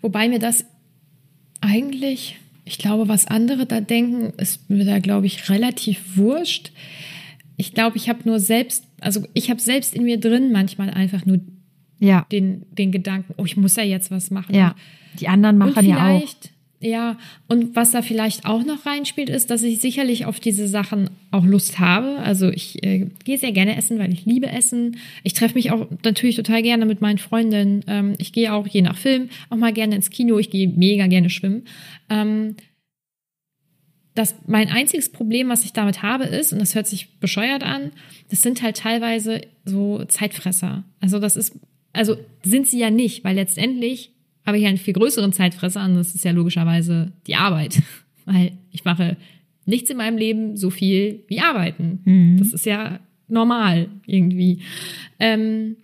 Wobei mir das eigentlich, ich glaube, was andere da denken, ist mir da, glaube ich, relativ wurscht. Ich glaube, ich habe nur selbst, also ich habe selbst in mir drin manchmal einfach nur Ja. den, den Gedanken, oh, ich muss ja jetzt was machen. Ja. Die anderen machen ja auch. vielleicht, ja, und was da vielleicht auch noch reinspielt, ist, dass ich sicherlich auf diese Sachen auch Lust habe. Also ich äh, gehe sehr gerne essen, weil ich liebe Essen. Ich treffe mich auch natürlich total gerne mit meinen Freundinnen. Ähm, ich gehe auch je nach Film auch mal gerne ins Kino. Ich gehe mega gerne schwimmen. Ähm, das mein einziges Problem, was ich damit habe, ist, und das hört sich bescheuert an, das sind halt teilweise so Zeitfresser. Also das ist, also sind sie ja nicht, weil letztendlich habe ich einen viel größeren Zeitfresser und das ist ja logischerweise die Arbeit. Weil ich mache nichts in meinem Leben so viel wie arbeiten. Mhm. Das ist ja normal irgendwie. Ähm,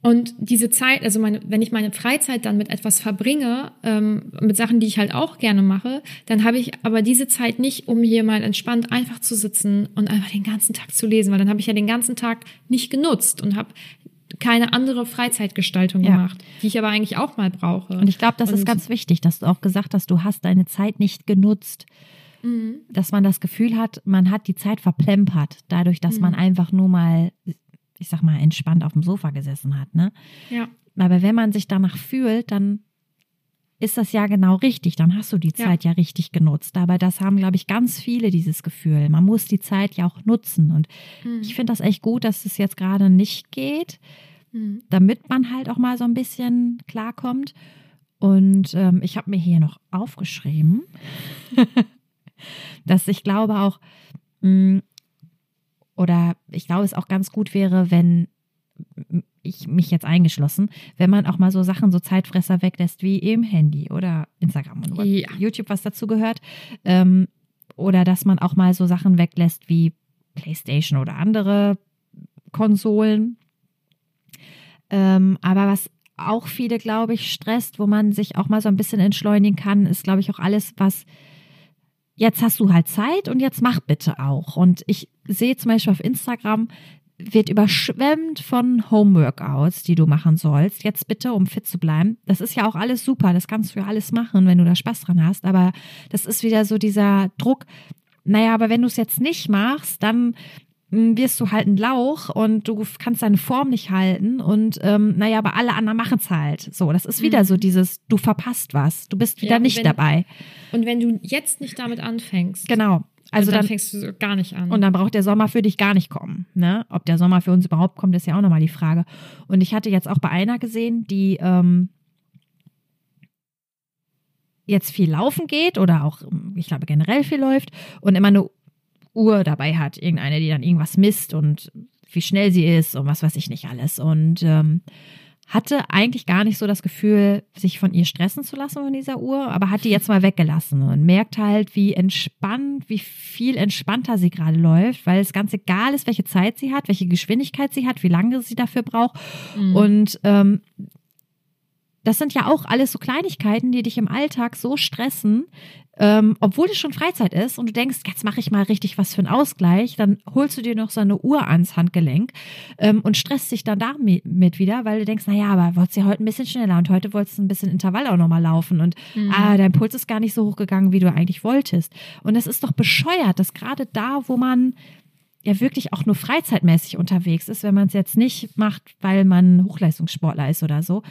und diese Zeit, also meine, wenn ich meine Freizeit dann mit etwas verbringe, ähm, mit Sachen, die ich halt auch gerne mache, dann habe ich aber diese Zeit nicht, um hier mal entspannt einfach zu sitzen und einfach den ganzen Tag zu lesen, weil dann habe ich ja den ganzen Tag nicht genutzt und habe keine andere Freizeitgestaltung Ja. gemacht, die ich aber eigentlich auch mal brauche. Und ich glaube, das ist Und- ganz wichtig, dass du auch gesagt hast, du hast deine Zeit nicht genutzt. Mhm. Dass man das Gefühl hat, man hat die Zeit verplempert, dadurch, dass man einfach nur mal, ich sag mal, entspannt auf dem Sofa gesessen hat, ne? Ja. Aber wenn man sich danach fühlt, dann ist das ja genau richtig. Dann hast du die Ja. Zeit ja, richtig genutzt. Aber das haben, glaube ich, ganz viele dieses Gefühl. Man muss die Zeit ja auch nutzen. Und Mhm. ich finde das echt gut, dass es jetzt gerade nicht geht, Mhm. damit man halt auch mal so ein bisschen klarkommt. Und ähm, ich habe mir hier noch aufgeschrieben, dass ich glaube auch, mh, oder ich glaube, es auch ganz gut wäre, wenn ich mich jetzt eingeschlossen, wenn man auch mal so Sachen, so Zeitfresser weglässt wie eben Handy oder Instagram und Ja. YouTube, was dazu gehört. Ähm, oder dass man auch mal so Sachen weglässt wie PlayStation oder andere Konsolen. Ähm, aber was auch viele, glaube ich, stresst, wo man sich auch mal so ein bisschen entschleunigen kann, ist, glaube ich, auch alles, was jetzt hast du halt Zeit und jetzt mach bitte auch. Und ich sehe zum Beispiel auf Instagram, wird überschwemmt von Homeworkouts, die du machen sollst. Jetzt bitte, um fit zu bleiben. Das ist ja auch alles super. Das kannst du ja alles machen, wenn du da Spaß dran hast. Aber das ist wieder so dieser Druck. Naja, aber wenn du es jetzt nicht machst, dann mh, wirst du halt ein Lauch und du kannst deine Form nicht halten und ähm, naja, aber alle anderen machen es halt. So, das ist wieder so dieses, du verpasst was, du bist wieder Ja, nicht wenn- dabei. Und wenn du jetzt nicht damit anfängst, Genau. Also also dann, dann, fängst du gar nicht an. und dann braucht der Sommer für dich gar nicht kommen. Ne? Ob der Sommer für uns überhaupt kommt, ist ja auch nochmal die Frage. Und ich hatte jetzt auch bei einer gesehen, die ähm, jetzt viel laufen geht oder auch, ich glaube, generell viel läuft und immer eine Uhr dabei hat. Irgendeine, die dann irgendwas misst und wie schnell sie ist und was weiß ich nicht alles. Und ähm, hatte eigentlich gar nicht so das Gefühl, sich von ihr stressen zu lassen von dieser Uhr, aber hat die jetzt mal weggelassen und merkt halt, wie entspannt, wie viel entspannter sie gerade läuft, weil es ganz egal ist, welche Zeit sie hat, welche Geschwindigkeit sie hat, wie lange sie dafür braucht. Mhm. Und ähm, das sind ja auch alles so Kleinigkeiten, die dich im Alltag so stressen, ähm, obwohl es schon Freizeit ist und du denkst, jetzt mache ich mal richtig was für einen Ausgleich, dann holst du dir noch so eine Uhr ans Handgelenk ähm, und stresst dich dann damit wieder, weil du denkst, naja, aber wolltest ja heute ein bisschen schneller und heute wolltest du ein bisschen Intervall auch nochmal laufen und Mhm. ah, dein Puls ist gar nicht so hochgegangen, wie du eigentlich wolltest. Und das ist doch bescheuert, dass gerade da, wo man ja wirklich auch nur freizeitmäßig unterwegs ist, wenn man es jetzt nicht macht, weil man Hochleistungssportler ist oder so,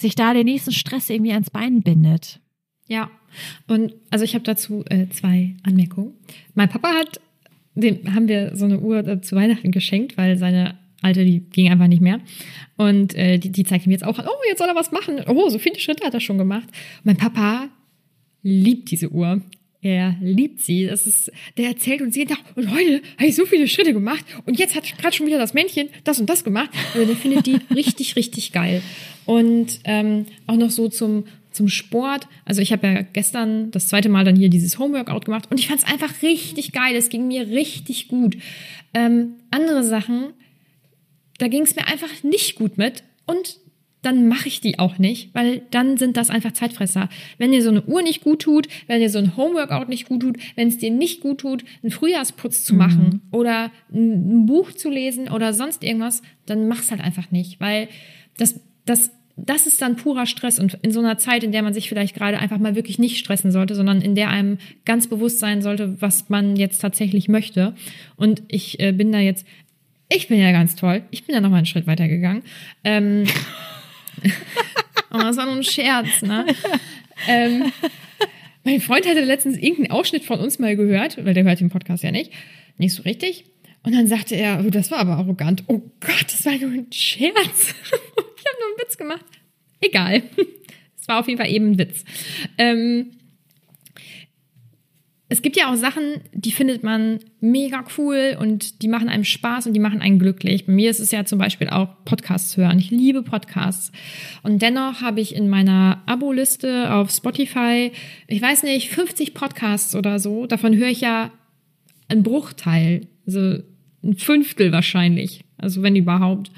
sich da den nächsten Stress irgendwie ans Bein bindet. Ja, und also ich habe dazu äh, zwei Anmerkungen. Mein Papa hat dem haben wir so eine Uhr äh, zu Weihnachten geschenkt, weil seine alte, die ging einfach nicht mehr. Und äh, die, die zeigt ihm jetzt auch oh, jetzt soll er was machen. Oh, so viele Schritte hat er schon gemacht. Mein Papa liebt diese Uhr. Er liebt sie. Das ist, der erzählt uns jeden Tag, und heute habe ich so viele Schritte gemacht und jetzt hat gerade schon wieder das Männchen das und das gemacht. Also der findet die richtig, richtig geil. Und ähm, auch noch so zum, zum Sport. Also ich habe ja gestern das zweite Mal dann hier dieses Homeworkout gemacht und ich fand es einfach richtig geil. Es ging mir richtig gut. Ähm, andere Sachen, da ging es mir einfach nicht gut mit und dann mache ich die auch nicht, weil dann sind das einfach Zeitfresser. Wenn dir so eine Uhr nicht gut tut, wenn dir so ein Homeworkout nicht gut tut, wenn es dir nicht gut tut, einen Frühjahrsputz zu machen mhm. oder ein Buch zu lesen oder sonst irgendwas, dann mach's halt einfach nicht, weil das, das, das ist dann purer Stress und in so einer Zeit, in der man sich vielleicht gerade einfach mal wirklich nicht stressen sollte, sondern in der einem ganz bewusst sein sollte, was man jetzt tatsächlich möchte. Und ich äh, bin da jetzt, ich bin ja ganz toll, ich bin ja noch mal einen Schritt weiter gegangen. Ähm, oh, das war nur ein Scherz, ne? ähm, mein Freund hatte letztens irgendeinen Ausschnitt von uns mal gehört, weil der hört den Podcast ja nicht, nicht so richtig. Und dann sagte er, oh, das war aber arrogant. Oh Gott, das war nur ein Scherz. ich habe nur einen Witz gemacht. Egal. Es war auf jeden Fall eben ein Witz. Ähm, es gibt ja auch Sachen, die findet man mega cool und die machen einem Spaß und die machen einen glücklich. Bei mir ist es ja zum Beispiel auch Podcasts hören. Ich liebe Podcasts. Und dennoch habe ich in meiner Abo-Liste auf Spotify, ich weiß nicht, 50 Podcasts oder so. Davon höre ich ja einen Bruchteil, also ein Fünftel wahrscheinlich, also wenn überhaupt.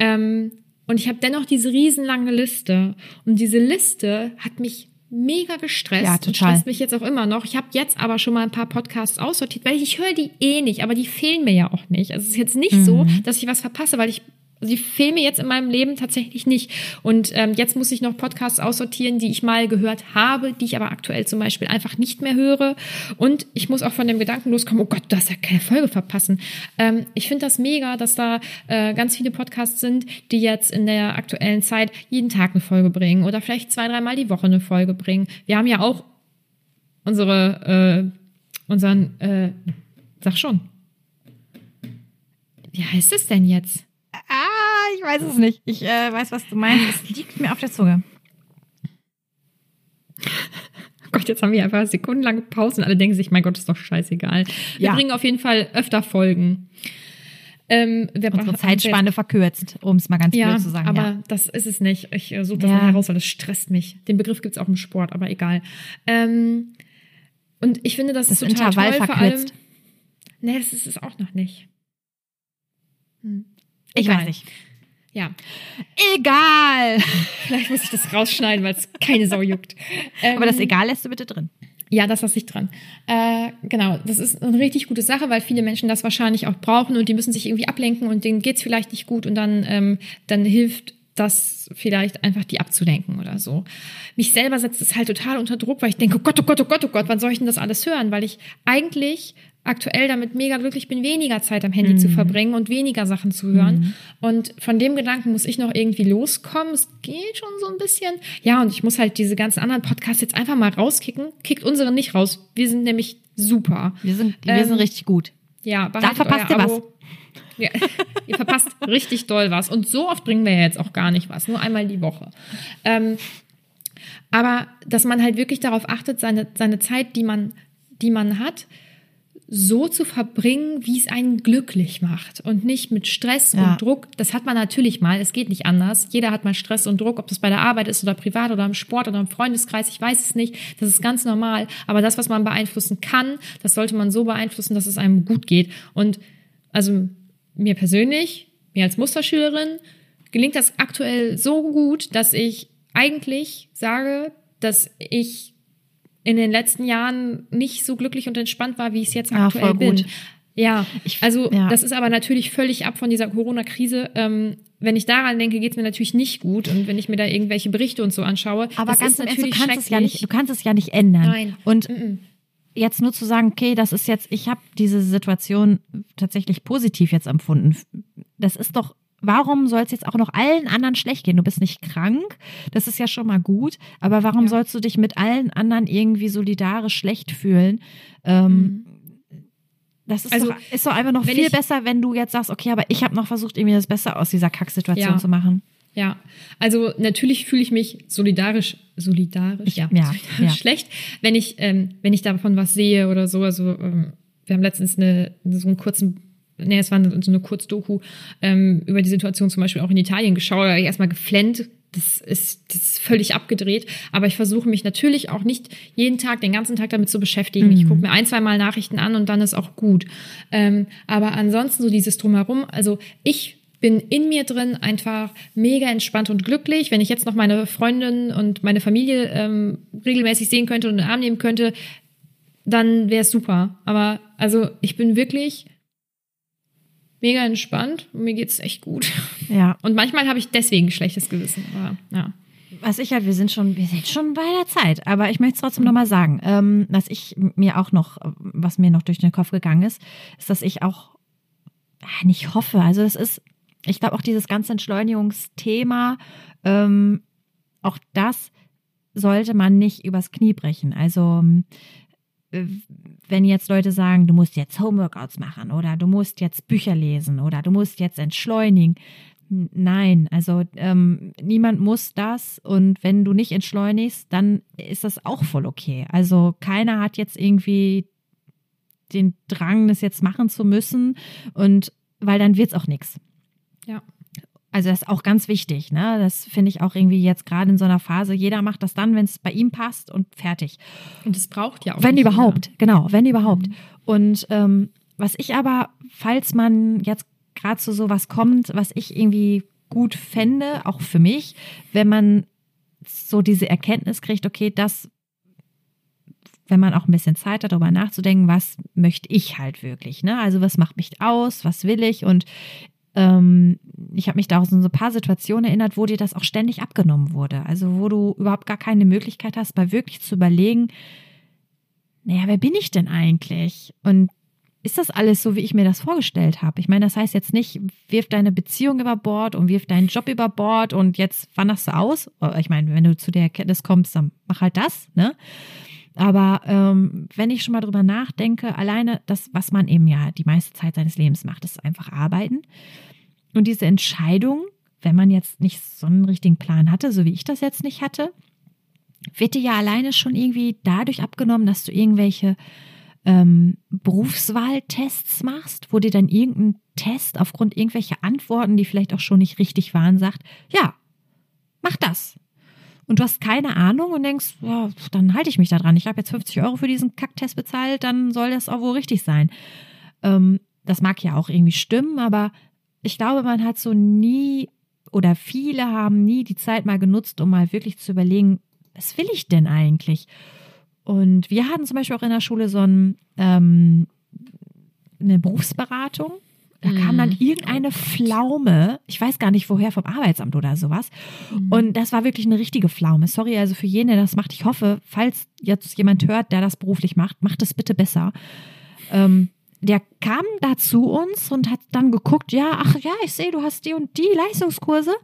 Ähm, und ich habe dennoch diese riesenlange Liste. Und diese Liste hat mich mega gestresst ja, total. und stresst mich jetzt auch immer noch. Ich habe jetzt aber schon mal ein paar Podcasts aussortiert, weil ich, ich höre die eh nicht, aber die fehlen mir ja auch nicht. Also es ist jetzt nicht mhm. so, dass ich was verpasse, weil ich Sie fehlen mir jetzt in meinem Leben tatsächlich nicht. Und ähm, jetzt muss ich noch Podcasts aussortieren, die ich mal gehört habe, die ich aber aktuell zum Beispiel einfach nicht mehr höre. Und ich muss auch von dem Gedanken loskommen, oh Gott, du hast ja keine Folge verpassen. Ähm, ich finde das mega, dass da äh, ganz viele Podcasts sind, die jetzt in der aktuellen Zeit jeden Tag eine Folge bringen oder vielleicht zwei, dreimal die Woche eine Folge bringen. Wir haben ja auch unsere, äh, unseren, äh, sag schon. Wie heißt es denn jetzt? Ah, ich weiß es nicht. Ich äh, weiß, was du meinst. Es liegt mir auf der Zunge. Gott, jetzt haben wir einfach sekundenlange Pause und alle denken sich, mein Gott, ist doch scheißegal. Wir ja. bringen auf jeden Fall öfter Folgen. Ähm, Unsere Zeitspanne verkürzt, um es mal ganz ja, blöd zu sagen. Aber ja. das ist es nicht. Ich äh, suche das ja. mal heraus, weil das stresst mich. Den Begriff gibt es auch im Sport, aber egal. Ähm, und ich finde, das, das ist total Intervall toll, verkürzt. Vor allem, nee, das ist es auch noch nicht. Hm. Ich weiß nicht. Ja. Egal. Vielleicht muss ich das rausschneiden, weil es keine Sau juckt. Ähm, Aber das Egal lässt du bitte drin. Ja, das lasse ich dran. Äh, genau, das ist eine richtig gute Sache, weil viele Menschen das wahrscheinlich auch brauchen und die müssen sich irgendwie ablenken und denen geht's vielleicht nicht gut und dann, ähm, dann hilft das vielleicht einfach die abzulenken oder so. Mich selber setzt es halt total unter Druck, weil ich denke, oh Gott, oh Gott, oh Gott, oh Gott, wann soll ich denn das alles hören? Weil ich eigentlich aktuell damit mega glücklich bin, weniger Zeit am Handy mhm. zu verbringen und weniger Sachen zu hören. Mhm. Und von dem Gedanken muss ich noch irgendwie loskommen. Es geht schon so ein bisschen. Ja, und ich muss halt diese ganzen anderen Podcasts jetzt einfach mal rauskicken. Kickt unsere nicht raus. Wir sind nämlich super. Wir sind, wir ähm, sind richtig gut. Ja, da verpasst ihr was. Ja, ihr verpasst richtig doll was. Und so oft bringen wir ja jetzt auch gar nicht was. Nur einmal die Woche. Ähm, aber dass man halt wirklich darauf achtet, seine, seine Zeit, die man, die man hat, so zu verbringen, wie es einen glücklich macht und nicht mit Stress ja. und Druck. Das hat man natürlich mal, es geht nicht anders. Jeder hat mal Stress und Druck, ob das bei der Arbeit ist oder privat oder im Sport oder im Freundeskreis, ich weiß es nicht. Das ist ganz normal. Aber das, was man beeinflussen kann, das sollte man so beeinflussen, dass es einem gut geht. Und also mir persönlich, mir als Musterschülerin, gelingt das aktuell so gut, dass ich eigentlich sage, dass ich in den letzten Jahren nicht so glücklich und entspannt war, wie ich es jetzt ja, aktuell bin. Ja, also ja. das ist aber natürlich völlig ab von dieser Corona-Krise. Ähm, wenn ich daran denke, geht es mir natürlich nicht gut. Und wenn ich mir da irgendwelche Berichte und so anschaue, aber ganz ist natürlich du kannst es ja nicht, du kannst es ja nicht ändern. Nein. Und mm -mm. jetzt nur zu sagen, okay, das ist jetzt, ich habe diese Situation tatsächlich positiv jetzt empfunden. Das ist doch warum soll es jetzt auch noch allen anderen schlecht gehen? Du bist nicht krank, das ist ja schon mal gut, aber warum ja. sollst du dich mit allen anderen irgendwie solidarisch schlecht fühlen? Ähm, mhm. Das ist, Also, doch, ist doch einfach noch viel ich- besser, wenn du jetzt sagst, okay, aber ich habe noch versucht, irgendwie das Beste aus dieser Kacksituation Ja. zu machen. Ja, also natürlich fühle ich mich solidarisch, solidarisch, ja, ja, solidarisch ja. schlecht, wenn ich, ähm, wenn ich davon was sehe oder so. Also ähm, wir haben letztens eine, so einen kurzen, nee, es war so eine Kurzdoku ähm, über die Situation zum Beispiel auch in Italien geschaut. Da habe ich erstmal geflennt. Das ist, das ist völlig abgedreht. Aber ich versuche mich natürlich auch nicht jeden Tag, den ganzen Tag damit zu beschäftigen. Ich gucke mir ein, zwei Mal Nachrichten an und dann ist auch gut. Ähm, aber ansonsten so dieses Drumherum, also ich bin in mir drin einfach mega entspannt und glücklich. Wenn ich jetzt noch meine Freundin und meine Familie ähm, regelmäßig sehen könnte und in den Arm nehmen könnte, dann wäre es super. Aber also ich bin wirklich mega entspannt und mir geht's echt gut. Ja. Und manchmal habe ich deswegen schlechtes Gewissen. Aber ja. Was ich halt, wir sind schon, wir sind schon bei der Zeit, aber ich möchte es trotzdem nochmal sagen, ähm, was ich mir auch noch, was mir noch durch den Kopf gegangen ist, ist, dass ich auch äh, nicht hoffe. Also das ist, ich glaube auch dieses ganze Entschleunigungsthema, ähm, auch das sollte man nicht übers Knie brechen. Also äh, wenn jetzt Leute sagen, du musst jetzt Homeworkouts machen oder du musst jetzt Bücher lesen oder du musst jetzt entschleunigen. Nein, also ähm, niemand muss das und wenn du nicht entschleunigst, dann ist das auch voll okay. Also keiner hat jetzt irgendwie den Drang, das jetzt machen zu müssen und weil dann wird's auch nichts. Ja. Also das ist auch ganz wichtig, ne? Das finde ich auch irgendwie jetzt gerade in so einer Phase. Jeder macht das dann, wenn es bei ihm passt und fertig. Und es braucht ja auch. Wenn überhaupt, genau, wenn überhaupt. Mhm. Und ähm, was ich aber, falls man jetzt gerade zu sowas kommt, was ich irgendwie gut fände, auch für mich, wenn man so diese Erkenntnis kriegt, okay, das, wenn man auch ein bisschen Zeit hat, darüber nachzudenken, was möchte ich halt wirklich, ne? Also was macht mich aus, was will ich und ähm, ich habe mich da auch so in so ein paar Situationen erinnert, wo dir das auch ständig abgenommen wurde. Also wo du überhaupt gar keine Möglichkeit hast, mal wirklich zu überlegen, naja, wer bin ich denn eigentlich? Und ist das alles so, wie ich mir das vorgestellt habe? Ich meine, das heißt jetzt nicht, wirf deine Beziehung über Bord und wirf deinen Job über Bord und jetzt wanderst du aus. Ich meine, wenn du zu der Erkenntnis kommst, dann mach halt das, ne? Aber ähm, wenn ich schon mal drüber nachdenke, alleine das, was man eben ja die meiste Zeit seines Lebens macht, ist einfach arbeiten. Und diese Entscheidung, wenn man jetzt nicht so einen richtigen Plan hatte, so wie ich das jetzt nicht hatte, wird dir ja alleine schon irgendwie dadurch abgenommen, dass du irgendwelche ähm, Berufswahltests machst, wo dir dann irgendein Test aufgrund irgendwelcher Antworten, die vielleicht auch schon nicht richtig waren, sagt, ja, mach das. Und du hast keine Ahnung und denkst, ja, dann halte ich mich da dran. Ich habe jetzt 50 Euro für diesen Kacktest bezahlt, dann soll das auch wohl richtig sein. Ähm, das mag ja auch irgendwie stimmen, aber ich glaube, man hat so nie oder viele haben nie die Zeit mal genutzt, um mal wirklich zu überlegen, was will ich denn eigentlich? Und wir hatten zum Beispiel auch in der Schule so ein, ähm, eine Berufsberatung. Da kam dann irgendeine Pflaume, ich weiß gar nicht woher, vom Arbeitsamt oder sowas. Und das war wirklich eine richtige Pflaume. Sorry also für jeden, der das macht. Ich hoffe, falls jetzt jemand hört, der das beruflich macht, macht es bitte besser. Ähm, der kam da zu uns und hat dann geguckt, ja, ach ja, ich sehe, du hast die und die Leistungskurse,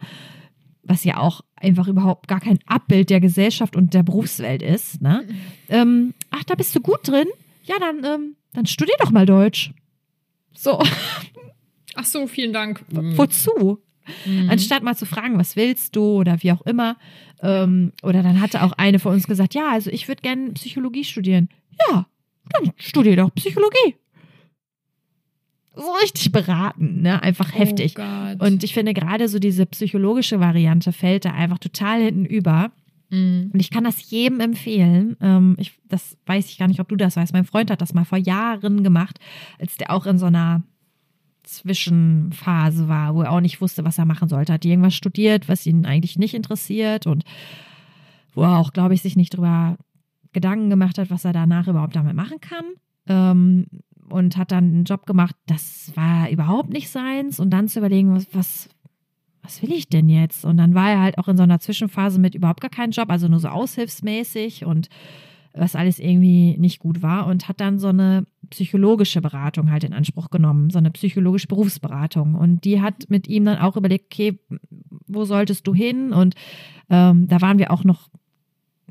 was ja auch einfach überhaupt gar kein Abbild der Gesellschaft und der Berufswelt ist. Ne? Ähm, ach, da bist du gut drin? Ja, dann, ähm, dann studier doch mal Deutsch. So, Ach so, vielen Dank. wozu? Anstatt mal zu fragen, was willst du oder wie auch immer. Ähm, oder dann hatte auch eine von uns gesagt, ja, also ich würde gerne Psychologie studieren. Ja, dann studier doch Psychologie. So richtig beraten, ne? Einfach heftig. Oh Gott. Und ich finde gerade so diese psychologische Variante fällt da einfach total hinten über. Mhm. Und ich kann das jedem empfehlen. Ähm, ich, das weiß ich gar nicht, ob du das weißt. Mein Freund hat das mal vor Jahren gemacht, als der auch in so einer Zwischenphase war, wo er auch nicht wusste, was er machen sollte. Hat irgendwas studiert, was ihn eigentlich nicht interessiert und wo er auch, glaube ich, sich nicht drüber Gedanken gemacht hat, was er danach überhaupt damit machen kann. Ähm, und hat dann einen Job gemacht, das war überhaupt nicht seins. Und dann zu überlegen, was, was, was will ich denn jetzt? Und dann war er halt auch in so einer Zwischenphase mit überhaupt gar keinem Job, also nur so aushilfsmäßig und was alles irgendwie nicht gut war und hat dann so eine psychologische Beratung halt in Anspruch genommen, so eine psychologische Berufsberatung. Und die hat mit ihm dann auch überlegt, okay, wo solltest du hin? Und ähm, da waren wir auch noch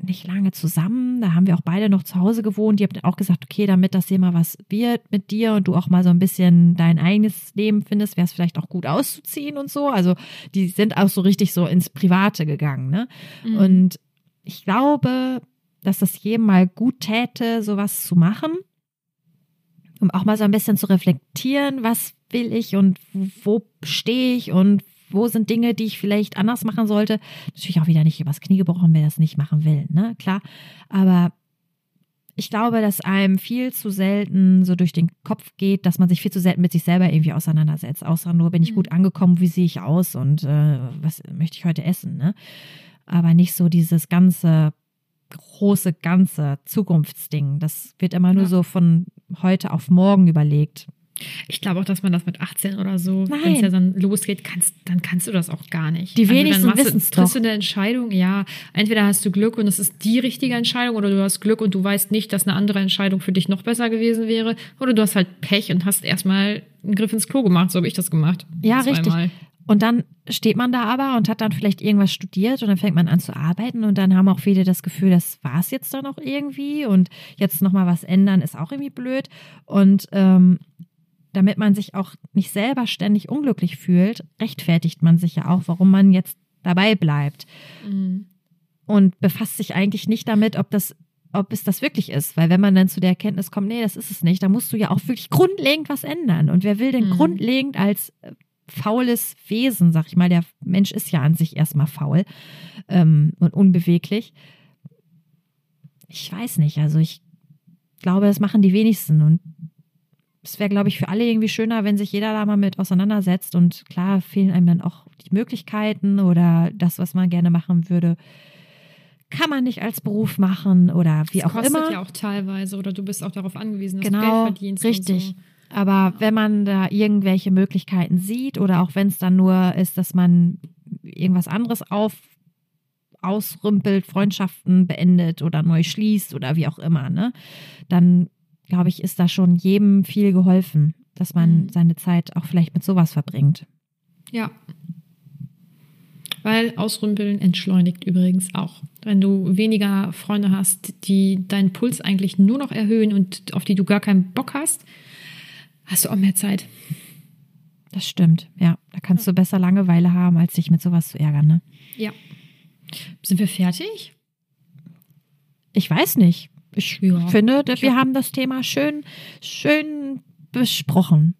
nicht lange zusammen. Da haben wir auch beide noch zu Hause gewohnt. Die haben auch gesagt, okay, damit das hier mal was wird mit dir und du auch mal so ein bisschen dein eigenes Leben findest, wäre es vielleicht auch gut auszuziehen und so. Also die sind auch so richtig so ins Private gegangen. Ne? Mhm. Und ich glaube, dass das jedem mal gut täte, sowas zu machen, um auch mal so ein bisschen zu reflektieren, was will ich und wo stehe ich und wo sind Dinge, die ich vielleicht anders machen sollte. Natürlich auch wieder nicht übers Knie gebrochen, wer das nicht machen will, ne? Klar. Aber ich glaube, dass einem viel zu selten so durch den Kopf geht, dass man sich viel zu selten mit sich selber irgendwie auseinandersetzt. Außer nur, bin ich mhm. gut angekommen, wie sehe ich aus und äh, was möchte ich heute essen, ne? Aber nicht so dieses ganze große ganze Zukunftsding. Das wird immer nur ja. so von heute auf morgen überlegt. Ich glaube auch, dass man das mit 18 oder so, wenn es ja dann losgeht, kannst, dann kannst du das auch gar nicht. Die also wenigsten also wissen es Triffst du eine Entscheidung, ja, entweder hast du Glück und es ist die richtige Entscheidung oder du hast Glück und du weißt nicht, dass eine andere Entscheidung für dich noch besser gewesen wäre oder du hast halt Pech und hast erstmal einen Griff ins Klo gemacht, so habe ich das gemacht. Ja, Zweimal. richtig. Und dann steht man da aber und hat dann vielleicht irgendwas studiert und dann fängt man an zu arbeiten und dann haben auch viele das Gefühl, das war es jetzt doch noch irgendwie und jetzt nochmal was ändern ist auch irgendwie blöd. Und ähm, damit man sich auch nicht selber ständig unglücklich fühlt, rechtfertigt man sich ja auch, warum man jetzt dabei bleibt. Mhm. Und befasst sich eigentlich nicht damit, ob das ob es das wirklich ist. Weil wenn man dann zu der Erkenntnis kommt, nee, das ist es nicht, dann musst du ja auch wirklich grundlegend was ändern. Und wer will denn mhm. grundlegend als äh, faules Wesen, sag ich mal, der Mensch ist ja an sich erstmal faul ähm, und unbeweglich. Ich weiß nicht, also ich glaube, das machen die wenigsten und es wäre, glaube ich, für alle irgendwie schöner, wenn sich jeder da mal mit auseinandersetzt und klar fehlen einem dann auch die Möglichkeiten oder das, was man gerne machen würde, kann man nicht als Beruf machen oder wie das auch immer. Das kostet ja auch teilweise oder du bist auch darauf angewiesen, dass genau, du Geld verdienst. Richtig. So. Aber wenn man da irgendwelche Möglichkeiten sieht oder auch wenn es dann nur ist, dass man irgendwas anderes auf ausrümpelt, Freundschaften beendet oder neu schließt oder wie auch immer, ne, dann glaube ich, ist da schon jedem viel geholfen, dass man mhm. seine Zeit auch vielleicht mit sowas verbringt. Ja. Weil Ausrümpeln entschleunigt übrigens auch. Wenn du weniger Freunde hast, die deinen Puls eigentlich nur noch erhöhen und auf die du gar keinen Bock hast, hast du auch mehr Zeit. Das stimmt, ja. Da kannst du besser Langeweile haben, als dich mit sowas zu ärgern, ne? Ja. Sind wir fertig? Ich weiß nicht. Ich ja. finde, wir haben das Thema schön, schön besprochen.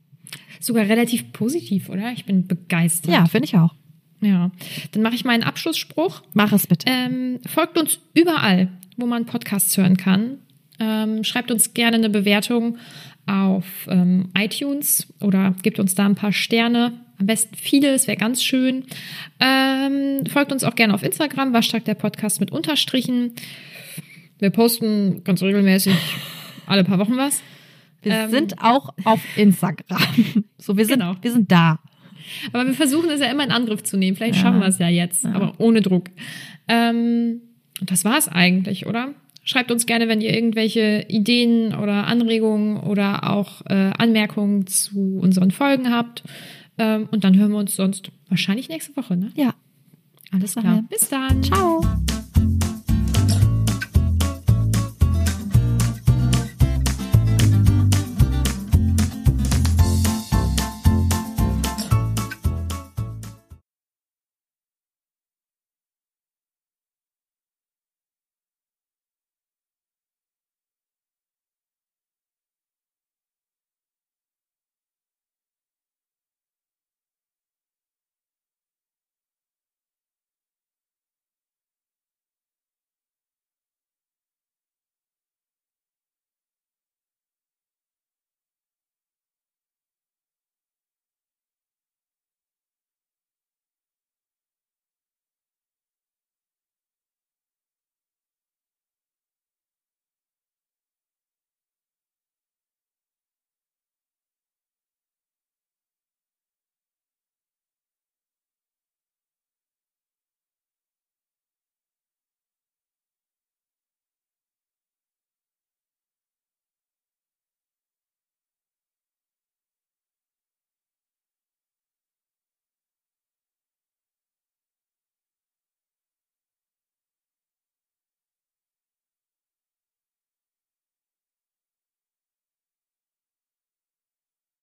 Sogar relativ positiv, oder? Ich bin begeistert. Ja, finde ich auch. Ja, dann mache ich meinen Abschlussspruch. Mach es bitte. Ähm, folgt uns überall, wo man Podcasts hören kann. Ähm, schreibt uns gerne eine Bewertung auf ähm, iTunes oder gebt uns da ein paar Sterne. Am besten viele, es wäre ganz schön. Ähm, folgt uns auch gerne auf Instagram, Waschtag der Podcast mit Unterstrichen. Wir posten ganz regelmäßig alle paar Wochen was. Wir ähm, sind auch auf Instagram. So, wir sind, genau. wir sind da. Aber wir versuchen es ja immer in Angriff zu nehmen. Vielleicht ja. schaffen wir es ja jetzt, ja. aber ohne Druck. Ähm, das war es eigentlich, oder? Schreibt uns gerne, wenn ihr irgendwelche Ideen oder Anregungen oder auch äh, Anmerkungen zu unseren Folgen habt. Ähm, und dann hören wir uns sonst wahrscheinlich nächste Woche, ne? Ja. Alles klar. Bis dann. Ciao.